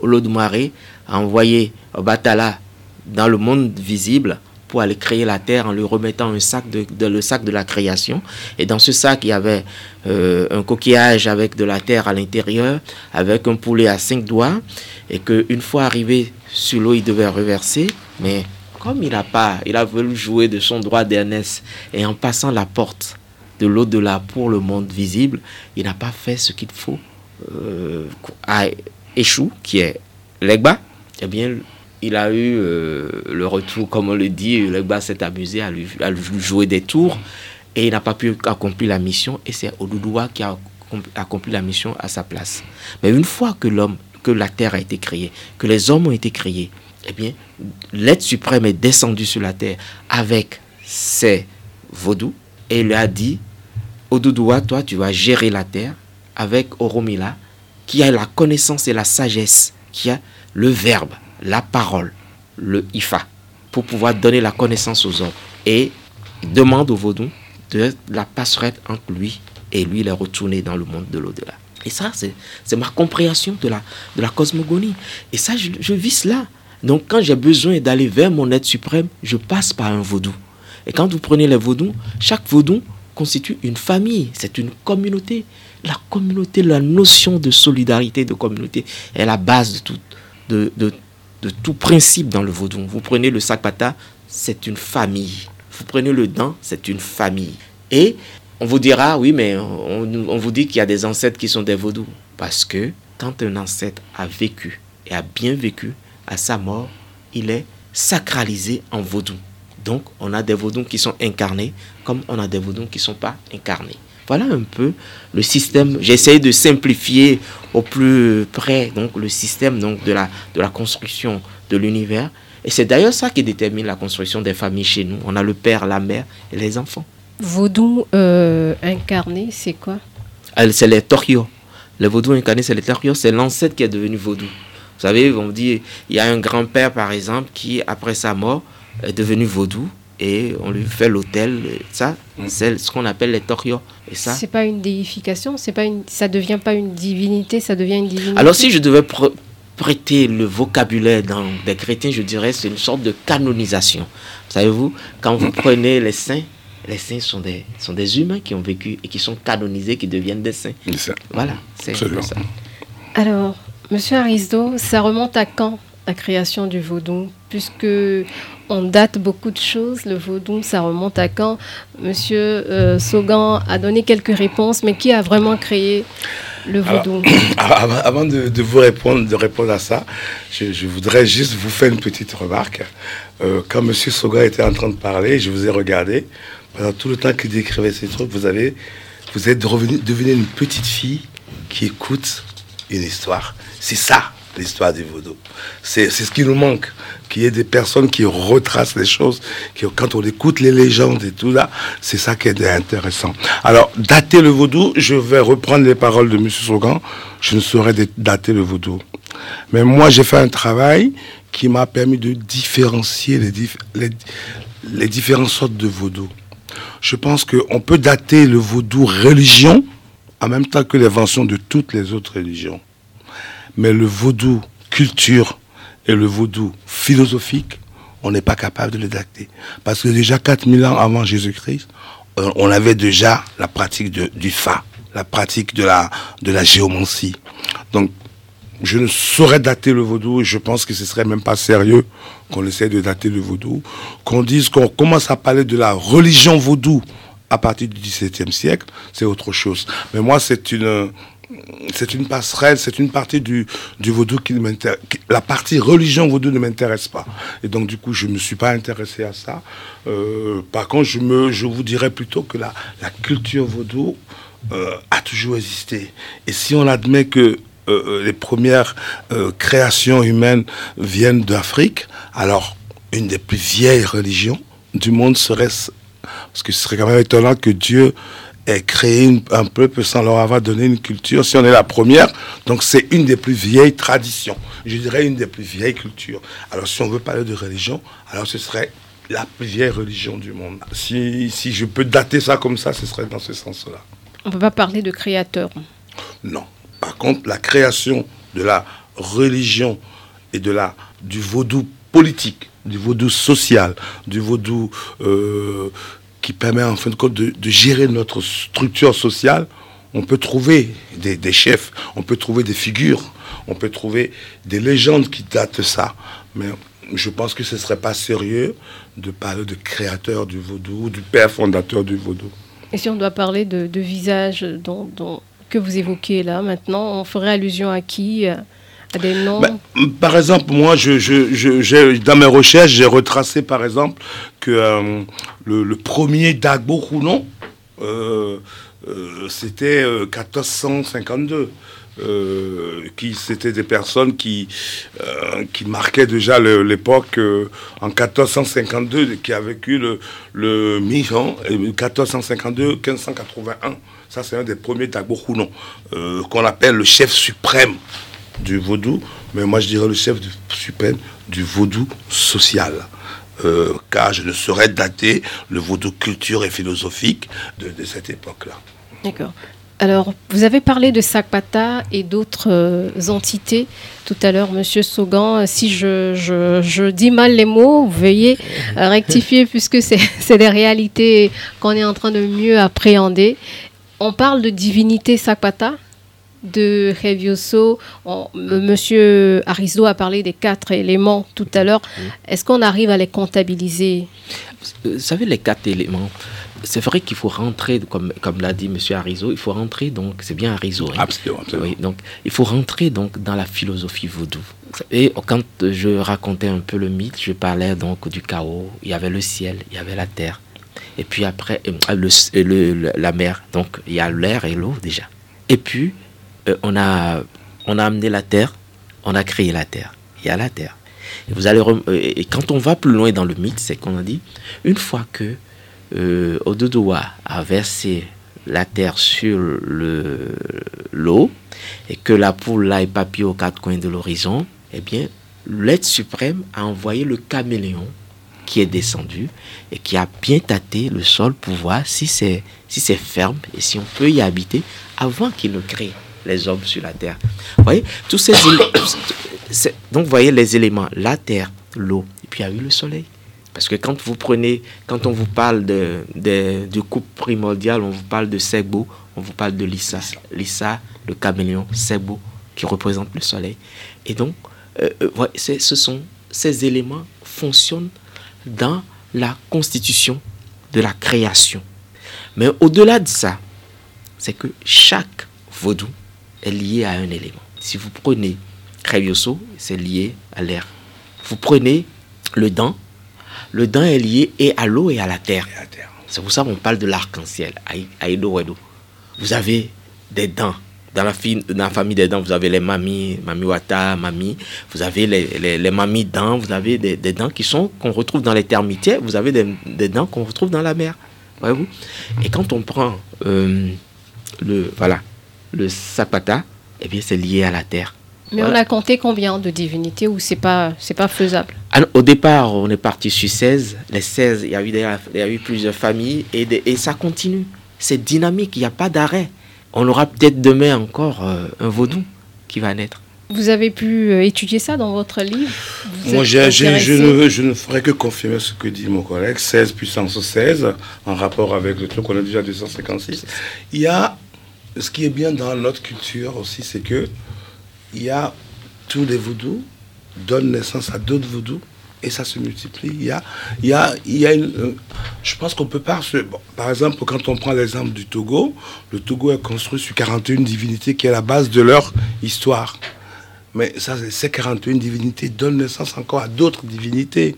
Olodumare a envoyé Batala dans le monde visible pour aller créer la terre en lui remettant un sac de, le sac de la création. Et dans ce sac, il y avait euh, un coquillage avec de la terre à l'intérieur, avec un poulet à cinq doigts, et qu'une fois arrivé sur l'eau, il devait reverser. Mais comme il n'a pas, il a voulu jouer de son droit d'aînesse, et en passant la porte de l'au-delà pour le monde visible, il n'a pas fait ce qu'il faut euh, à qui est l'Egba. Eh bien, il a eu euh, le retour, comme on le dit, le bas s'est amusé à lui, jouer des tours et il n'a pas pu accomplir la mission et c'est Odoudoua qui a accompli la mission à sa place. Mais une fois que l'homme, que la terre a été créée, que les hommes ont été créés, eh bien, l'être suprême est descendu sur la terre avec ses vaudous et lui a dit, Odoudoua, toi, tu vas gérer la terre avec Oromila, qui a la connaissance et la sagesse, qui a le verbe la parole, le IFA, pour pouvoir donner la connaissance aux hommes. Et demande au vaudou de la passerelle entre lui et lui, il est retourné dans le monde de l'au-delà. Et ça, c'est ma compréhension de la, de la cosmogonie. Et ça, je, vis cela. Donc, quand j'ai besoin d'aller vers mon être suprême, je passe par un vaudou. Et quand vous prenez les vaudous, chaque vaudou constitue une famille, c'est une communauté. La communauté, la notion de solidarité, de communauté est la base de tout, de, de tout principe dans le vaudou. Vous prenez le sakpata, c'est une famille. Vous prenez le dent, c'est une famille. Et on vous dira, oui, mais on, vous dit qu'il y a des ancêtres qui sont des vaudous. Parce que quand un ancêtre a vécu et a bien vécu, à sa mort, il est sacralisé en vaudou. Donc, on a des vaudous qui sont incarnés, comme on a des vaudous qui ne sont pas incarnés. Voilà un peu le système. J'essaie de simplifier au plus près donc, le système donc, de, la, de la construction de l'univers. Et c'est d'ailleurs ça qui détermine la construction des familles chez nous. On a le père, la mère et les enfants. Vaudou euh, incarné, c'est quoi? C'est les torios. Le vaudou incarné, c'est les torios. C'est l'ancêtre qui est devenu vaudou. Vous savez, on dit, il y a un grand-père, par exemple, qui, après sa mort, est devenu vaudou et on lui fait l'hôtel. Ça, mm. c'est ce qu'on appelle les torios. Et ça. C'est pas une déification, c'est pas une, ça devient pas une divinité, ça devient une divinité. Alors si je devais prêter le vocabulaire dans des chrétiens, je dirais c'est une sorte de canonisation. Savez-vous, quand vous prenez les saints, les saints sont des, sont des humains qui ont vécu et qui sont canonisés, qui deviennent des saints. Voilà, c'est ça. Alors, Monsieur Arisdo, ça remonte à quand la création du vaudou? Puisque on date beaucoup de choses. Le vaudou, ça remonte à quand Monsieur euh, Saugan a donné quelques réponses, mais qui a vraiment créé le vaudou Avant de, vous répondre, de répondre à ça, je, voudrais juste vous faire une petite remarque. Euh, quand M. Soga était en train de parler, je vous ai regardé. Pendant tout le temps qu'il décrivait ces trucs, vous, avez, vous êtes revenu, devenu une petite fille qui écoute une histoire. C'est ça, l'histoire du vaudou. C'est ce qui nous manque, qu'il y ait des personnes qui retracent les choses, qui, quand on écoute les légendes et tout là, c'est ça qui est intéressant. Alors, dater le vaudou, je vais reprendre les paroles de M. Sogan, je ne saurais dater le vaudou. Mais moi, j'ai fait un travail qui m'a permis de différencier les, les, les différentes sortes de vaudou. Je pense qu'on peut dater le vaudou religion en même temps que l'invention de toutes les autres religions. Mais le vaudou culture et le vaudou philosophique, on n'est pas capable de le dater. Parce que déjà 4000 ans avant Jésus-Christ, euh, on avait déjà la pratique du fa, la pratique de la, de la géomancie. Donc, je ne saurais dater le vaudou et je pense que ce serait même pas sérieux qu'on essaie de dater le vaudou. Qu'on dise qu'on commence à parler de la religion vaudou à partir du XVIIe siècle, c'est autre chose. Mais moi, c'est une, c'est une passerelle, c'est une partie du, vaudou qui m'intéresse. La partie religion vaudou ne m'intéresse pas. Et donc, du coup, je ne me suis pas intéressé à ça. Euh, par contre, je, me, je vous dirais plutôt que la, la culture vaudou euh, a toujours existé. Et si on admet que euh, les premières créations humaines viennent d'Afrique, alors une des plus vieilles religions du monde serait... Parce que ce serait quand même étonnant que Dieu créer un peuple sans leur avoir donné une culture. Si on est la première, donc c'est une des plus vieilles traditions. Je dirais une des plus vieilles cultures. Alors si on veut parler de religion, alors ce serait la plus vieille religion du monde. Si, si je peux dater ça comme ça, ce serait dans ce sens-là. On ne peut pas parler de créateur. Non. Par contre, la création de la religion et de la, du vaudou politique, du vaudou social, du vaudou euh, qui permet en fin de compte de, gérer notre structure sociale, on peut trouver des, chefs, on peut trouver des figures, on peut trouver des légendes qui datent ça. Mais je pense que ce ne serait pas sérieux de parler de créateur du vaudou, du père fondateur du vaudou. Et si on doit parler de, visage dont, que vous évoquez là maintenant, on ferait allusion à qui ben, par exemple, moi, je, dans mes recherches, j'ai retracé, par exemple, que euh, le, premier Dagbo Rounon, euh, euh, c'était 1452. qui c'était des personnes qui qui marquaient déjà l'époque en 1452 qui a vécu le le 1452 1581 ça c'est un des premiers Dagbo qu'on appelle le chef suprême du vaudou, mais moi je dirais le chef suprême du vaudou social. Euh, car je ne saurais dater le vaudou culture et philosophique de, cette époque-là. D'accord. Alors, vous avez parlé de Sakpata et d'autres euh, entités tout à l'heure, Monsieur Sogan. Si je, je, dis mal les mots, veuillez rectifier puisque c'est des réalités qu'on est en train de mieux appréhender. On parle de divinité Sakpata de Revioso. Monsieur Arizo a parlé des quatre éléments tout à l'heure. Est-ce qu'on arrive à les comptabiliser? Vous savez, les quatre éléments, c'est vrai qu'il faut rentrer, comme, comme l'a dit Monsieur Arizo, il faut rentrer, donc c'est bien Arizo. Hein. Absolument. donc il faut rentrer donc dans la philosophie vaudou. Et quand je racontais un peu le mythe, je parlais donc du chaos. Il y avait le ciel, il y avait la terre. Et puis après, euh, le, la mer. Donc il y a l'air et l'eau déjà. Et puis, euh, on, a, on a amené la terre, on a créé la terre. Il y a la terre. Et, vous allez euh, et quand on va plus loin dans le mythe, c'est qu'on a dit, une fois que euh, a versé la terre sur l'eau et que la poule l'a épapié aux quatre coins de l'horizon, eh bien, l'être suprême a envoyé le caméléon qui est descendu et qui a bien tâté le sol pour voir si c'est si c'est ferme et si on peut y habiter avant qu'il ne crée les hommes sur la terre. Vous voyez, tous ces donc vous voyez les éléments, la terre, l'eau, et puis il y a eu le soleil. Parce que quand vous prenez, quand on vous parle de, de, du couple primordial, on vous parle de Sebo, on vous parle de Lissa. Lissa, le caméléon, Sebo, qui représente le soleil. Et donc, euh, euh ce sont ces éléments fonctionnent dans la constitution de la création. Mais au-delà de ça, c'est que chaque vaudou est liée à un élément. Si vous prenez Krevioso, c'est lié à l'air. Vous prenez le dent, le dent est lié et à l'eau et à la terre. C'est pour ça qu'on parle de l'arc-en-ciel, Aïdo Vous avez des dents. Dans la, dans la, famille des dents, vous avez les mamies, mamie wata, mamie. Vous avez les, les, mamies dents, vous avez des, dents qui sont qu'on retrouve dans les termitières, vous avez des, dents qu'on retrouve dans la mer. Voyez-vous? Et quand on prend euh, le, voilà, le sapata, eh bien c'est lié à la terre. Mais on a compté combien de divinités ou c'est pas c'est pas faisable? Au départ, on est parti sur 16. Les 16, il y a eu, il y a eu plusieurs familles et, et ça continue. C'est dynamique, il n'y a pas d'arrêt. On aura peut-être demain encore euh, un vaudou qui va naître. Vous avez pu euh, étudier ça dans votre livre? Moi, je, ne, je, ne, ferai que confirmer ce que dit mon collègue. 16 puissance 16, en rapport avec le truc qu'on a déjà 256. Il y a, ce qui est bien dans notre culture aussi, c'est que il y a tous les vaudous, donnent naissance à d'autres vaudous, et ça se multiplie. Il y a, il y a, il y a une, euh, je pense qu'on peut pas par exemple, quand on prend l'exemple du Togo, le Togo est construit sur 41 divinités qui est la base de leur histoire. Mais ça, ces 41 divinités donnent naissance encore à d'autres divinités.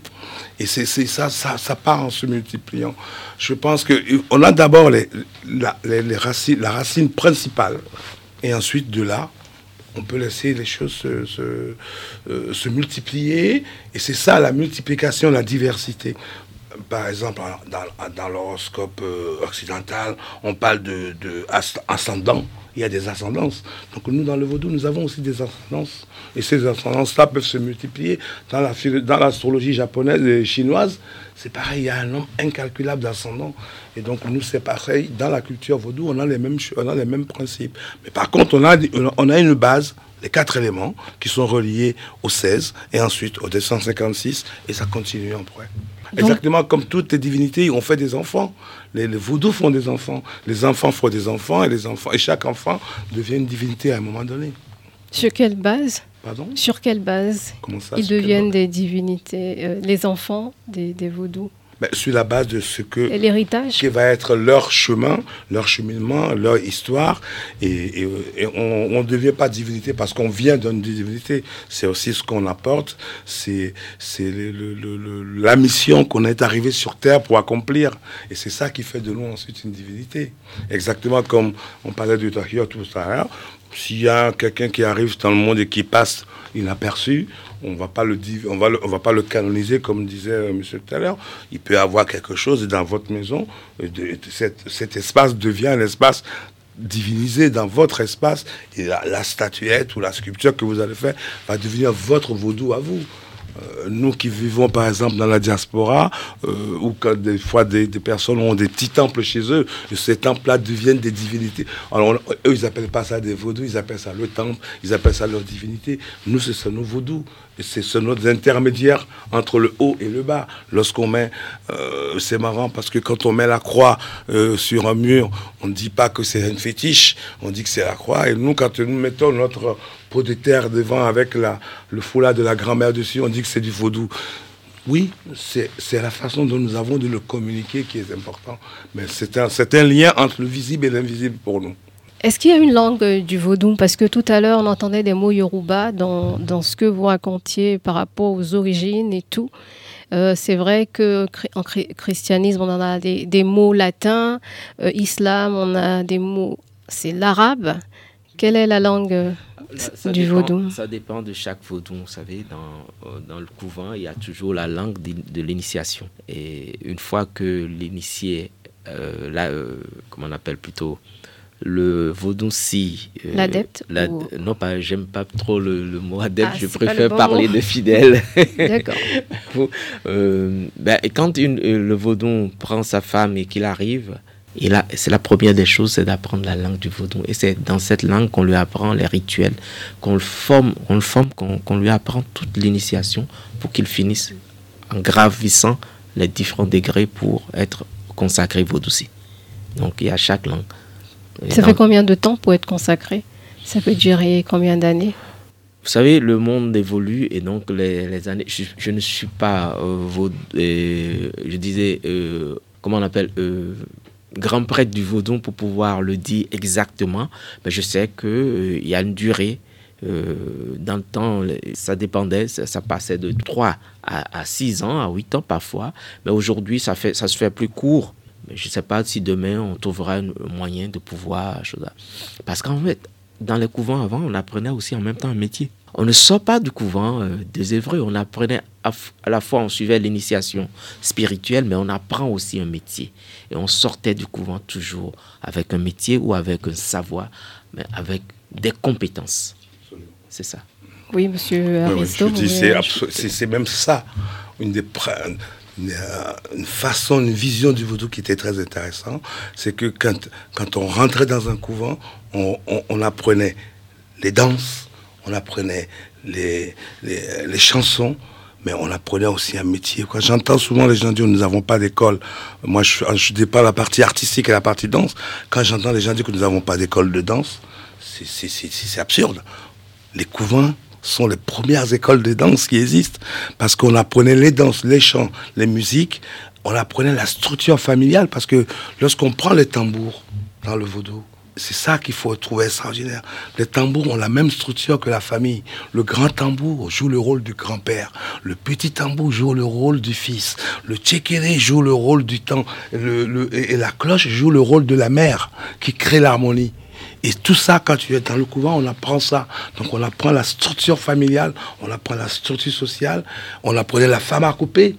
Et c'est ça, ça, part en se multipliant. Je pense qu'on a d'abord la racine principale. Et ensuite, de là, on peut laisser les choses se, euh, multiplier. Et c'est ça la multiplication, la diversité. Par exemple, dans, dans l'horoscope euh, occidental, on parle de, de ascendant il y a des ascendances. Donc nous, dans le vaudou, nous avons aussi des ascendances. Et ces ascendances-là peuvent se multiplier. Dans l'astrologie la, japonaise et chinoise, c'est pareil, il y a un nombre incalculable d'ascendants. Et donc nous, c'est pareil. Dans la culture vaudou, on a les mêmes, on a les mêmes principes. Mais par contre, on a, on a une base, les quatre éléments, qui sont reliés au 16 et ensuite au 256, et ça continue Exactement comme toutes les divinités ont fait des enfants. Les, les vaudous font des enfants. Les enfants font des enfants et les enfants et chaque enfant devient une divinité à un moment donné. Sur quelle base? Pardon? Sur quelle base Comment ça, Ils deviennent des divinités, euh, les enfants des, des vaudous ben, sur la base de ce que l'héritage qui va être leur chemin, leur cheminement, leur histoire. Et, on ne devient pas divinité parce qu'on vient d'une divinité. C'est aussi ce qu'on apporte. C'est la mission qu'on est arrivé sur Terre pour accomplir. Et c'est ça qui fait de nous ensuite une divinité. Exactement comme on parlait du Tahir tout à l'heure. S'il y a quelqu'un qui arrive dans le monde et qui passe inaperçu, on va pas le on va on pas le canoniser comme disait euh, monsieur tout à l'heure. Il peut avoir quelque chose dans votre maison, cet, espace devient un espace divinisé dans votre espace et la, statuette ou la sculpture que vous allez faire va devenir votre vaudou à vous. Euh, nous qui vivons par exemple dans la diaspora, euh, ou quand des fois des, personnes ont des petits temples chez eux, ces temples-là deviennent des divinités. Alors eux, ils n'appellent pas ça des vaudous, ils appellent ça le temple, ils appellent ça leur divinité. Nous, c'est ça nos vaudous. C'est notre intermédiaire entre le haut et le bas. Lorsqu'on met, euh, c'est marrant parce que quand on met la croix sur un mur, on ne dit pas que c'est une fétiche, on dit que c'est la croix. Et nous, quand nous mettons notre de terre devant avec la, le foulard de la grand-mère dessus, on dit que c'est du vaudou. Oui, c'est la façon dont nous avons de le communiquer qui est important. Mais c'est un, un lien entre le visible et l'invisible pour nous. Est-ce qu'il y a une langue euh, du vaudou? Parce que tout à l'heure, on entendait des mots yoruba dans, dans, ce que vous racontiez par rapport aux origines et tout. Euh, c'est vrai que en christianisme, on en a des, des mots latins, euh, islam, on a des mots, c'est l'arabe. Quelle est la langue ça, du dépend, vaudou. Ça dépend de chaque vaudou. Vous savez, dans, euh, dans le couvent, il y a toujours la langue de, l'initiation. Et une fois que l'initié, euh, là, euh, comment on appelle plutôt, le vaudou si l'adepte non pas j'aime pas trop le, mot adepte ah, je préfère parler de fidèle. D'accord. Ben, quand une, le vaudou prend sa femme et qu'il arrive et là, c'est la première des choses, c'est d'apprendre la langue du vaudou. Et c'est dans cette langue qu'on lui apprend les rituels, qu'on le forme, on le forme, qu'on lui apprend toute l'initiation pour qu'il finisse en gravissant les différents degrés pour être consacré vaudouci. Donc il y a chaque langue. Ça fait combien de temps pour être consacré? Ça peut durer combien d'années? Vous savez, le monde évolue et donc les, années. Je, ne suis pas, euh, euh, je disais, euh, comment on appelle, grand prêtre du vaudou pour pouvoir le dire exactement, mais je sais qu'il euh, y a une durée. Euh, dans le temps, ça dépendait, ça, passait de 3 à, 6 ans, à 8 ans parfois. Mais aujourd'hui, ça, ça se fait plus court. Mais je ne sais pas si demain, on trouvera un moyen de pouvoir... Parce qu'en fait, dans les couvents avant, on apprenait aussi en même temps un métier. On ne sort pas du couvent euh, des Évreux. On apprenait à, la fois, on suivait l'initiation spirituelle, mais on apprend aussi un métier. Et on sortait du couvent toujours avec un métier ou avec un savoir, mais avec des compétences. C'est ça. Oui, monsieur Aristo. c'est même ça, une des une, façon, une vision du vaudou qui était très intéressante, c'est que quand, quand on rentrait dans un couvent, on apprenait les danses, on apprenait les, les, chansons, mais on apprenait aussi un métier. J'entends souvent les gens dire nous n'avons pas d'école. Moi, je ne dis pas la partie artistique et la partie danse. Quand j'entends les gens dire que nous n'avons pas d'école de danse, c'est absurde. Les couvents sont les premières écoles de danse qui existent parce qu'on apprenait les danses, les chants, les musiques. On apprenait la structure familiale parce que lorsqu'on prend les tambours dans le vaudou, c'est ça qu'il faut trouver extraordinaire. Les tambours ont la même structure que la famille. Le grand tambour joue le rôle du grand-père. Le petit tambour joue le rôle du fils. Le tchékéré joue le rôle du temps. et la cloche joue le rôle de la mère qui crée l'harmonie. Et tout ça, quand tu es dans le couvent, on apprend ça. Donc on apprend la structure familiale, on apprend la structure sociale, on apprenait la femme à couper.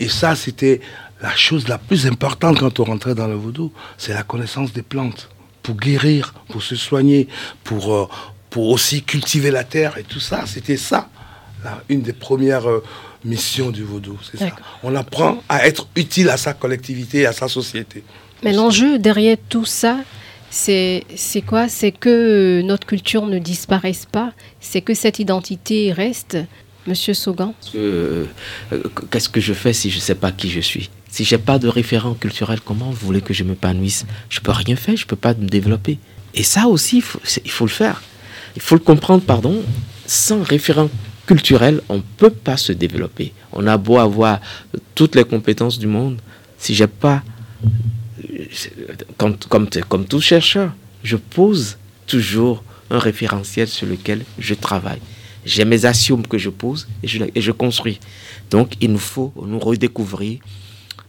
Et ça, c'était la chose la plus importante quand on rentrait dans le vaudou, c'est la connaissance des plantes pour guérir, pour se soigner, pour, euh, pour aussi cultiver la terre et tout ça. C'était ça, une des premières euh, missions du vaudou. C'est ça. On apprend à être utile à sa collectivité, à sa société. Mais l'enjeu derrière tout ça, c'est quoi? C'est que notre culture ne disparaisse pas, c'est que cette identité reste. Monsieur Saugan euh, Qu'est-ce que je fais si je ne sais pas qui je suis? Si j'ai pas de référent culturel, comment vous voulez que je m'épanouisse? Je peux rien faire, je peux pas me développer. Et ça aussi, il faut, le faire. Il faut le comprendre, pardon. Sans référent culturel, on ne peut pas se développer. On a beau avoir toutes les compétences du monde, si j'ai pas, comme, comme tout chercheur, je pose toujours un référentiel sur lequel je travaille. J'ai mes axiomes que je pose et je, et je construis. Donc, il nous faut nous redécouvrir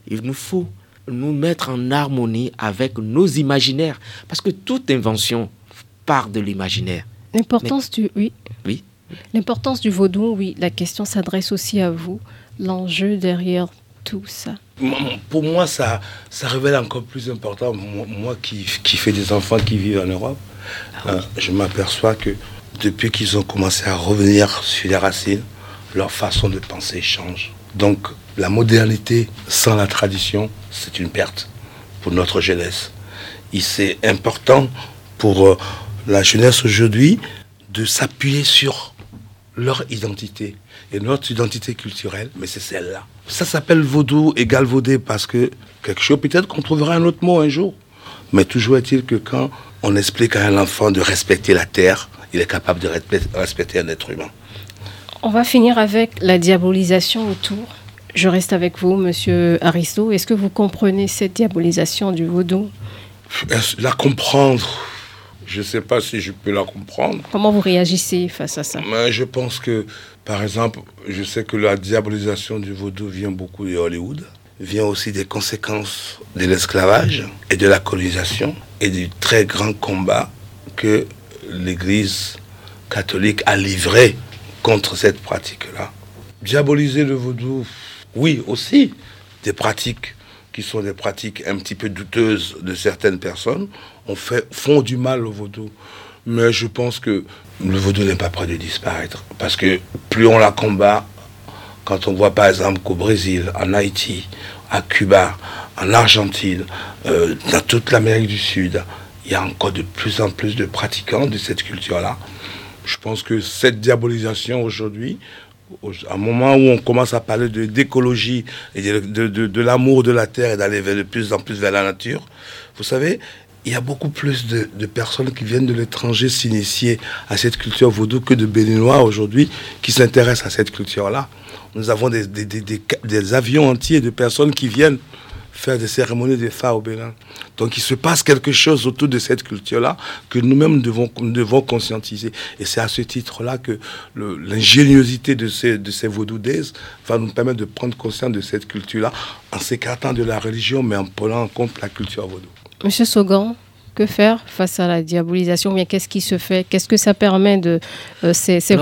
il nous faut nous mettre en harmonie avec nos imaginaires. Parce que toute invention part de l'imaginaire. L'importance du... Oui. Oui. L'importance du vaudou, oui. La question s'adresse aussi à vous. L'enjeu derrière tout ça. Pour moi, ça, ça révèle encore plus important. Moi, qui, qui fais des enfants qui vivent en Europe, ah euh, je m'aperçois que depuis qu'ils ont commencé à revenir sur les racines, leur façon de penser change. Donc, la modernité sans la tradition, c'est une perte pour notre jeunesse. Et c'est important pour euh, la jeunesse aujourd'hui de s'appuyer sur leur identité. Et notre identité culturelle, mais c'est celle-là. Ça s'appelle vaudou et galvaudé parce que quelque chose, peut-être qu'on trouvera un autre mot un jour. Mais toujours est-il que quand on explique à un enfant de respecter la terre, il est capable de respecter un être humain. On va finir avec la diabolisation autour je reste avec vous, monsieur Aristo. Est-ce que vous comprenez cette diabolisation du vaudou? La comprendre, je ne sais pas si je peux la comprendre. Comment vous réagissez face à ça? Je pense que, par exemple, je sais que la diabolisation du vaudou vient beaucoup de Hollywood, vient aussi des conséquences de l'esclavage et de la colonisation et du très grand combat que l'Église catholique a livré contre cette pratique-là. Diaboliser le vaudou, oui, aussi, des pratiques qui sont des pratiques un petit peu douteuses de certaines personnes on fait, font du mal au vaudou. Mais je pense que le vaudou n'est pas prêt de disparaître. Parce que plus on la combat, quand on voit par exemple qu'au Brésil, en Haïti, à Cuba, en Argentine, euh, dans toute l'Amérique du Sud, il y a encore de plus en plus de pratiquants de cette culture-là. Je pense que cette diabolisation aujourd'hui à un moment où on commence à parler d'écologie et de, l'amour de la terre et d'aller de plus en plus vers la nature, vous savez, il y a beaucoup plus de, personnes qui viennent de l'étranger s'initier à cette culture vaudou que de Béninois aujourd'hui qui s'intéressent à cette culture-là. Nous avons des, des, avions entiers de personnes qui viennent faire des cérémonies des Fa au Bénin. Donc il se passe quelque chose autour de cette culture-là que nous-mêmes devons, conscientiser. Et c'est à ce titre-là que l'ingéniosité de ces, de ces vaudou va nous permettre de prendre conscience de cette culture-là en s'écartant de la religion, mais en prenant en compte la culture vaudou. Monsieur Sogan, que faire face à la diabolisation Bien, qu'est-ce qui se fait? Qu'est-ce que ça permet de euh, ces, ces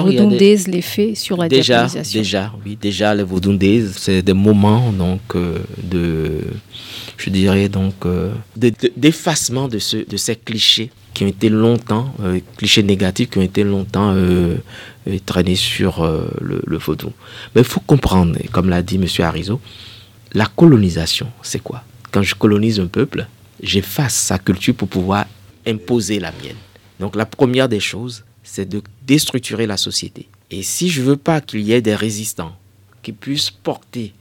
l'effet sur la déjà, diabolisation? Déjà, oui, déjà les vaudundaises, c'est des moments donc euh, de, je dirais donc, euh, d'effacement de, ce, de ces clichés qui ont été longtemps, clichés négatifs qui ont été longtemps traînés sur le, le, vaudou. Mais il faut comprendre, comme l'a dit M. Arizo, la colonisation, c'est quoi? Quand je colonise un peuple, j'efface sa culture pour pouvoir imposer la mienne. Donc la première des choses, c'est de déstructurer la société. Et si je veux pas qu'il y ait des résistants qui puissent porter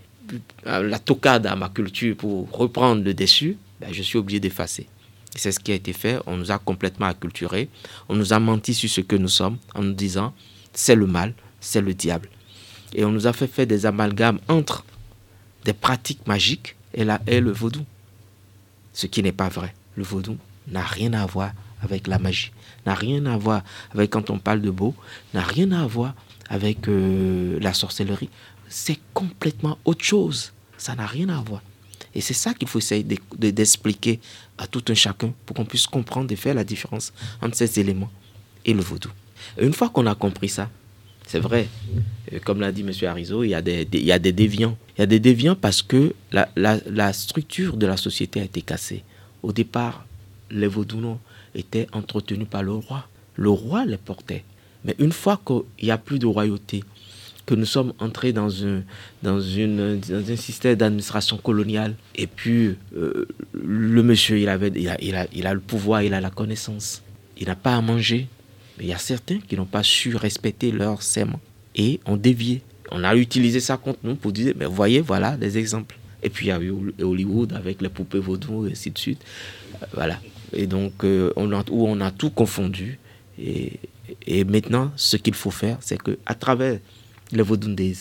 la tocade à ma culture pour reprendre le dessus, ben je suis obligé d'effacer. C'est ce qui a été fait. On nous a complètement acculturés. On nous a menti sur ce que nous sommes en nous disant c'est le mal, c'est le diable. Et on nous a fait faire des amalgames entre des pratiques magiques et, la, et le vaudou ce qui n'est pas vrai. Le vaudou n'a rien à voir avec la magie, n'a rien à voir avec quand on parle de beau, n'a rien à voir avec euh, la sorcellerie. C'est complètement autre chose. Ça n'a rien à voir. Et c'est ça qu'il faut essayer d'expliquer à tout un chacun pour qu'on puisse comprendre et faire la différence entre ces éléments et le vaudou. une fois qu'on a compris ça, c'est vrai, comme l'a dit M. Arizo, il y, a des, déviants. Il y a des déviants parce que la, structure de la société a été cassée. Au départ, les vaudounos étaient entretenus par le roi. Le roi les portait. Mais une fois qu'il n'y a plus de royauté, que nous sommes entrés dans un, système d'administration coloniale, et puis euh, le monsieur, il, avait, il, a, il a le pouvoir, il a la connaissance. Il n'a pas à manger, mais il y a certains qui n'ont pas su respecter leur serment et ont dévié. On a utilisé ça contre nous pour dire, mais voyez, voilà des exemples. Et puis il y a eu Hollywood avec les poupées vaudou et ainsi de suite. Euh, voilà. Et donc, euh, on a, où on a tout confondu. Et, maintenant, ce qu'il faut faire, c'est que à travers les Vaudundés,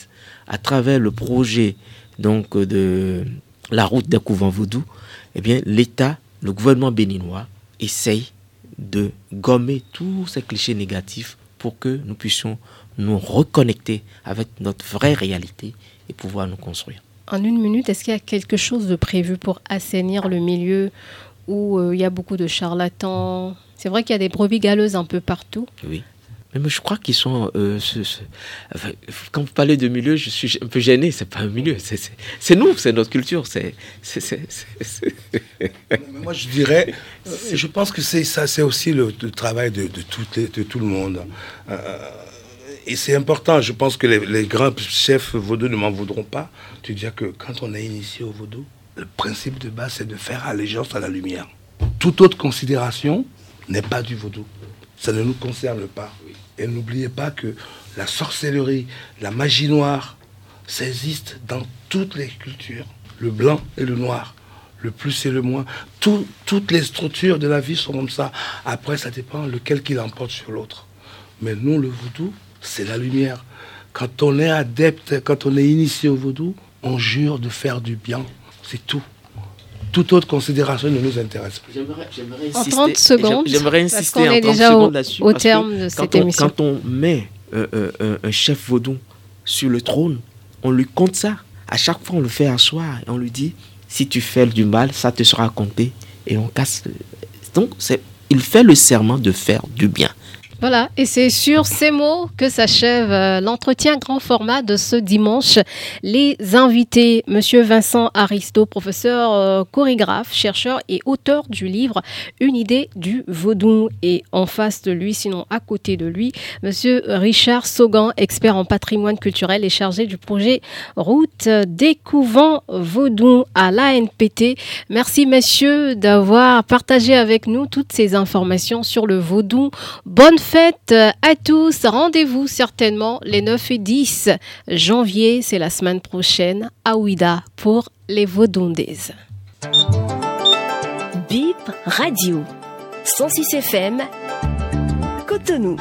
à travers le projet donc de la route des couvents vaudou, eh bien, l'État, le gouvernement béninois essaye de gommer tous ces clichés négatifs pour que nous puissions nous reconnecter avec notre vraie réalité et pouvoir nous construire. En une minute, est-ce qu'il y a quelque chose de prévu pour assainir le milieu où euh, il y a beaucoup de charlatans? C'est vrai qu'il y a des brebis galeuses un peu partout. Oui. Mais je crois qu'ils sont. Euh, quand vous parlez de milieu, je suis un peu gêné. C'est pas un milieu, c'est nous, c'est notre culture. C'est. Moi, je dirais, euh, je pense que c'est ça, c'est aussi le, travail de, de, tout, de, tout, le monde. Euh, et c'est important. Je pense que les, grands chefs vaudou ne m'en voudront pas. Tu dis que quand on est initié au vaudou, le principe de base, c'est de faire allégeance à la lumière. Toute autre considération n'est pas du vaudou. Ça ne nous concerne pas. Et n'oubliez pas que la sorcellerie, la magie noire, ça existe dans toutes les cultures. Le blanc et le noir, le plus et le moins. toutes les structures de la vie sont comme ça. Après, ça dépend lequel qui l'emporte sur l'autre. Mais nous, le vaudou, c'est la lumière. Quand on est adepte, quand on est initié au vaudou, on jure de faire du bien. C'est tout toute autre considération ne nous intéresse plus. J'aimerais insister, en 30 secondes, j'aimerais insister en 30 secondes là-dessus. Au terme de cette quand on, émission. Quand on met euh, euh, un chef vaudou sur le trône, on lui compte ça. À chaque fois, on le fait asseoir et on lui dit si tu fais du mal, ça te sera compté. Et on casse. Donc, il fait le serment de faire du bien. Voilà, et c'est sur ces mots que s'achève euh, l'entretien grand format de ce dimanche. Les invités, Monsieur Vincent Aristo, professeur euh, chorégraphe, chercheur et auteur du livre Une idée du vaudou. Et en face de lui, sinon à côté de lui, Monsieur Richard Saugan, expert en patrimoine culturel et chargé du projet Route des couvents vaudou à l'ANPT. Merci messieurs d'avoir partagé avec nous toutes ces informations sur le vaudou. Bonne fête à tous. Rendez-vous certainement les 9 et 10 janvier, c'est la semaine prochaine, à Ouida pour les Vaudondaises. Bip Radio 106 FM Cotonou.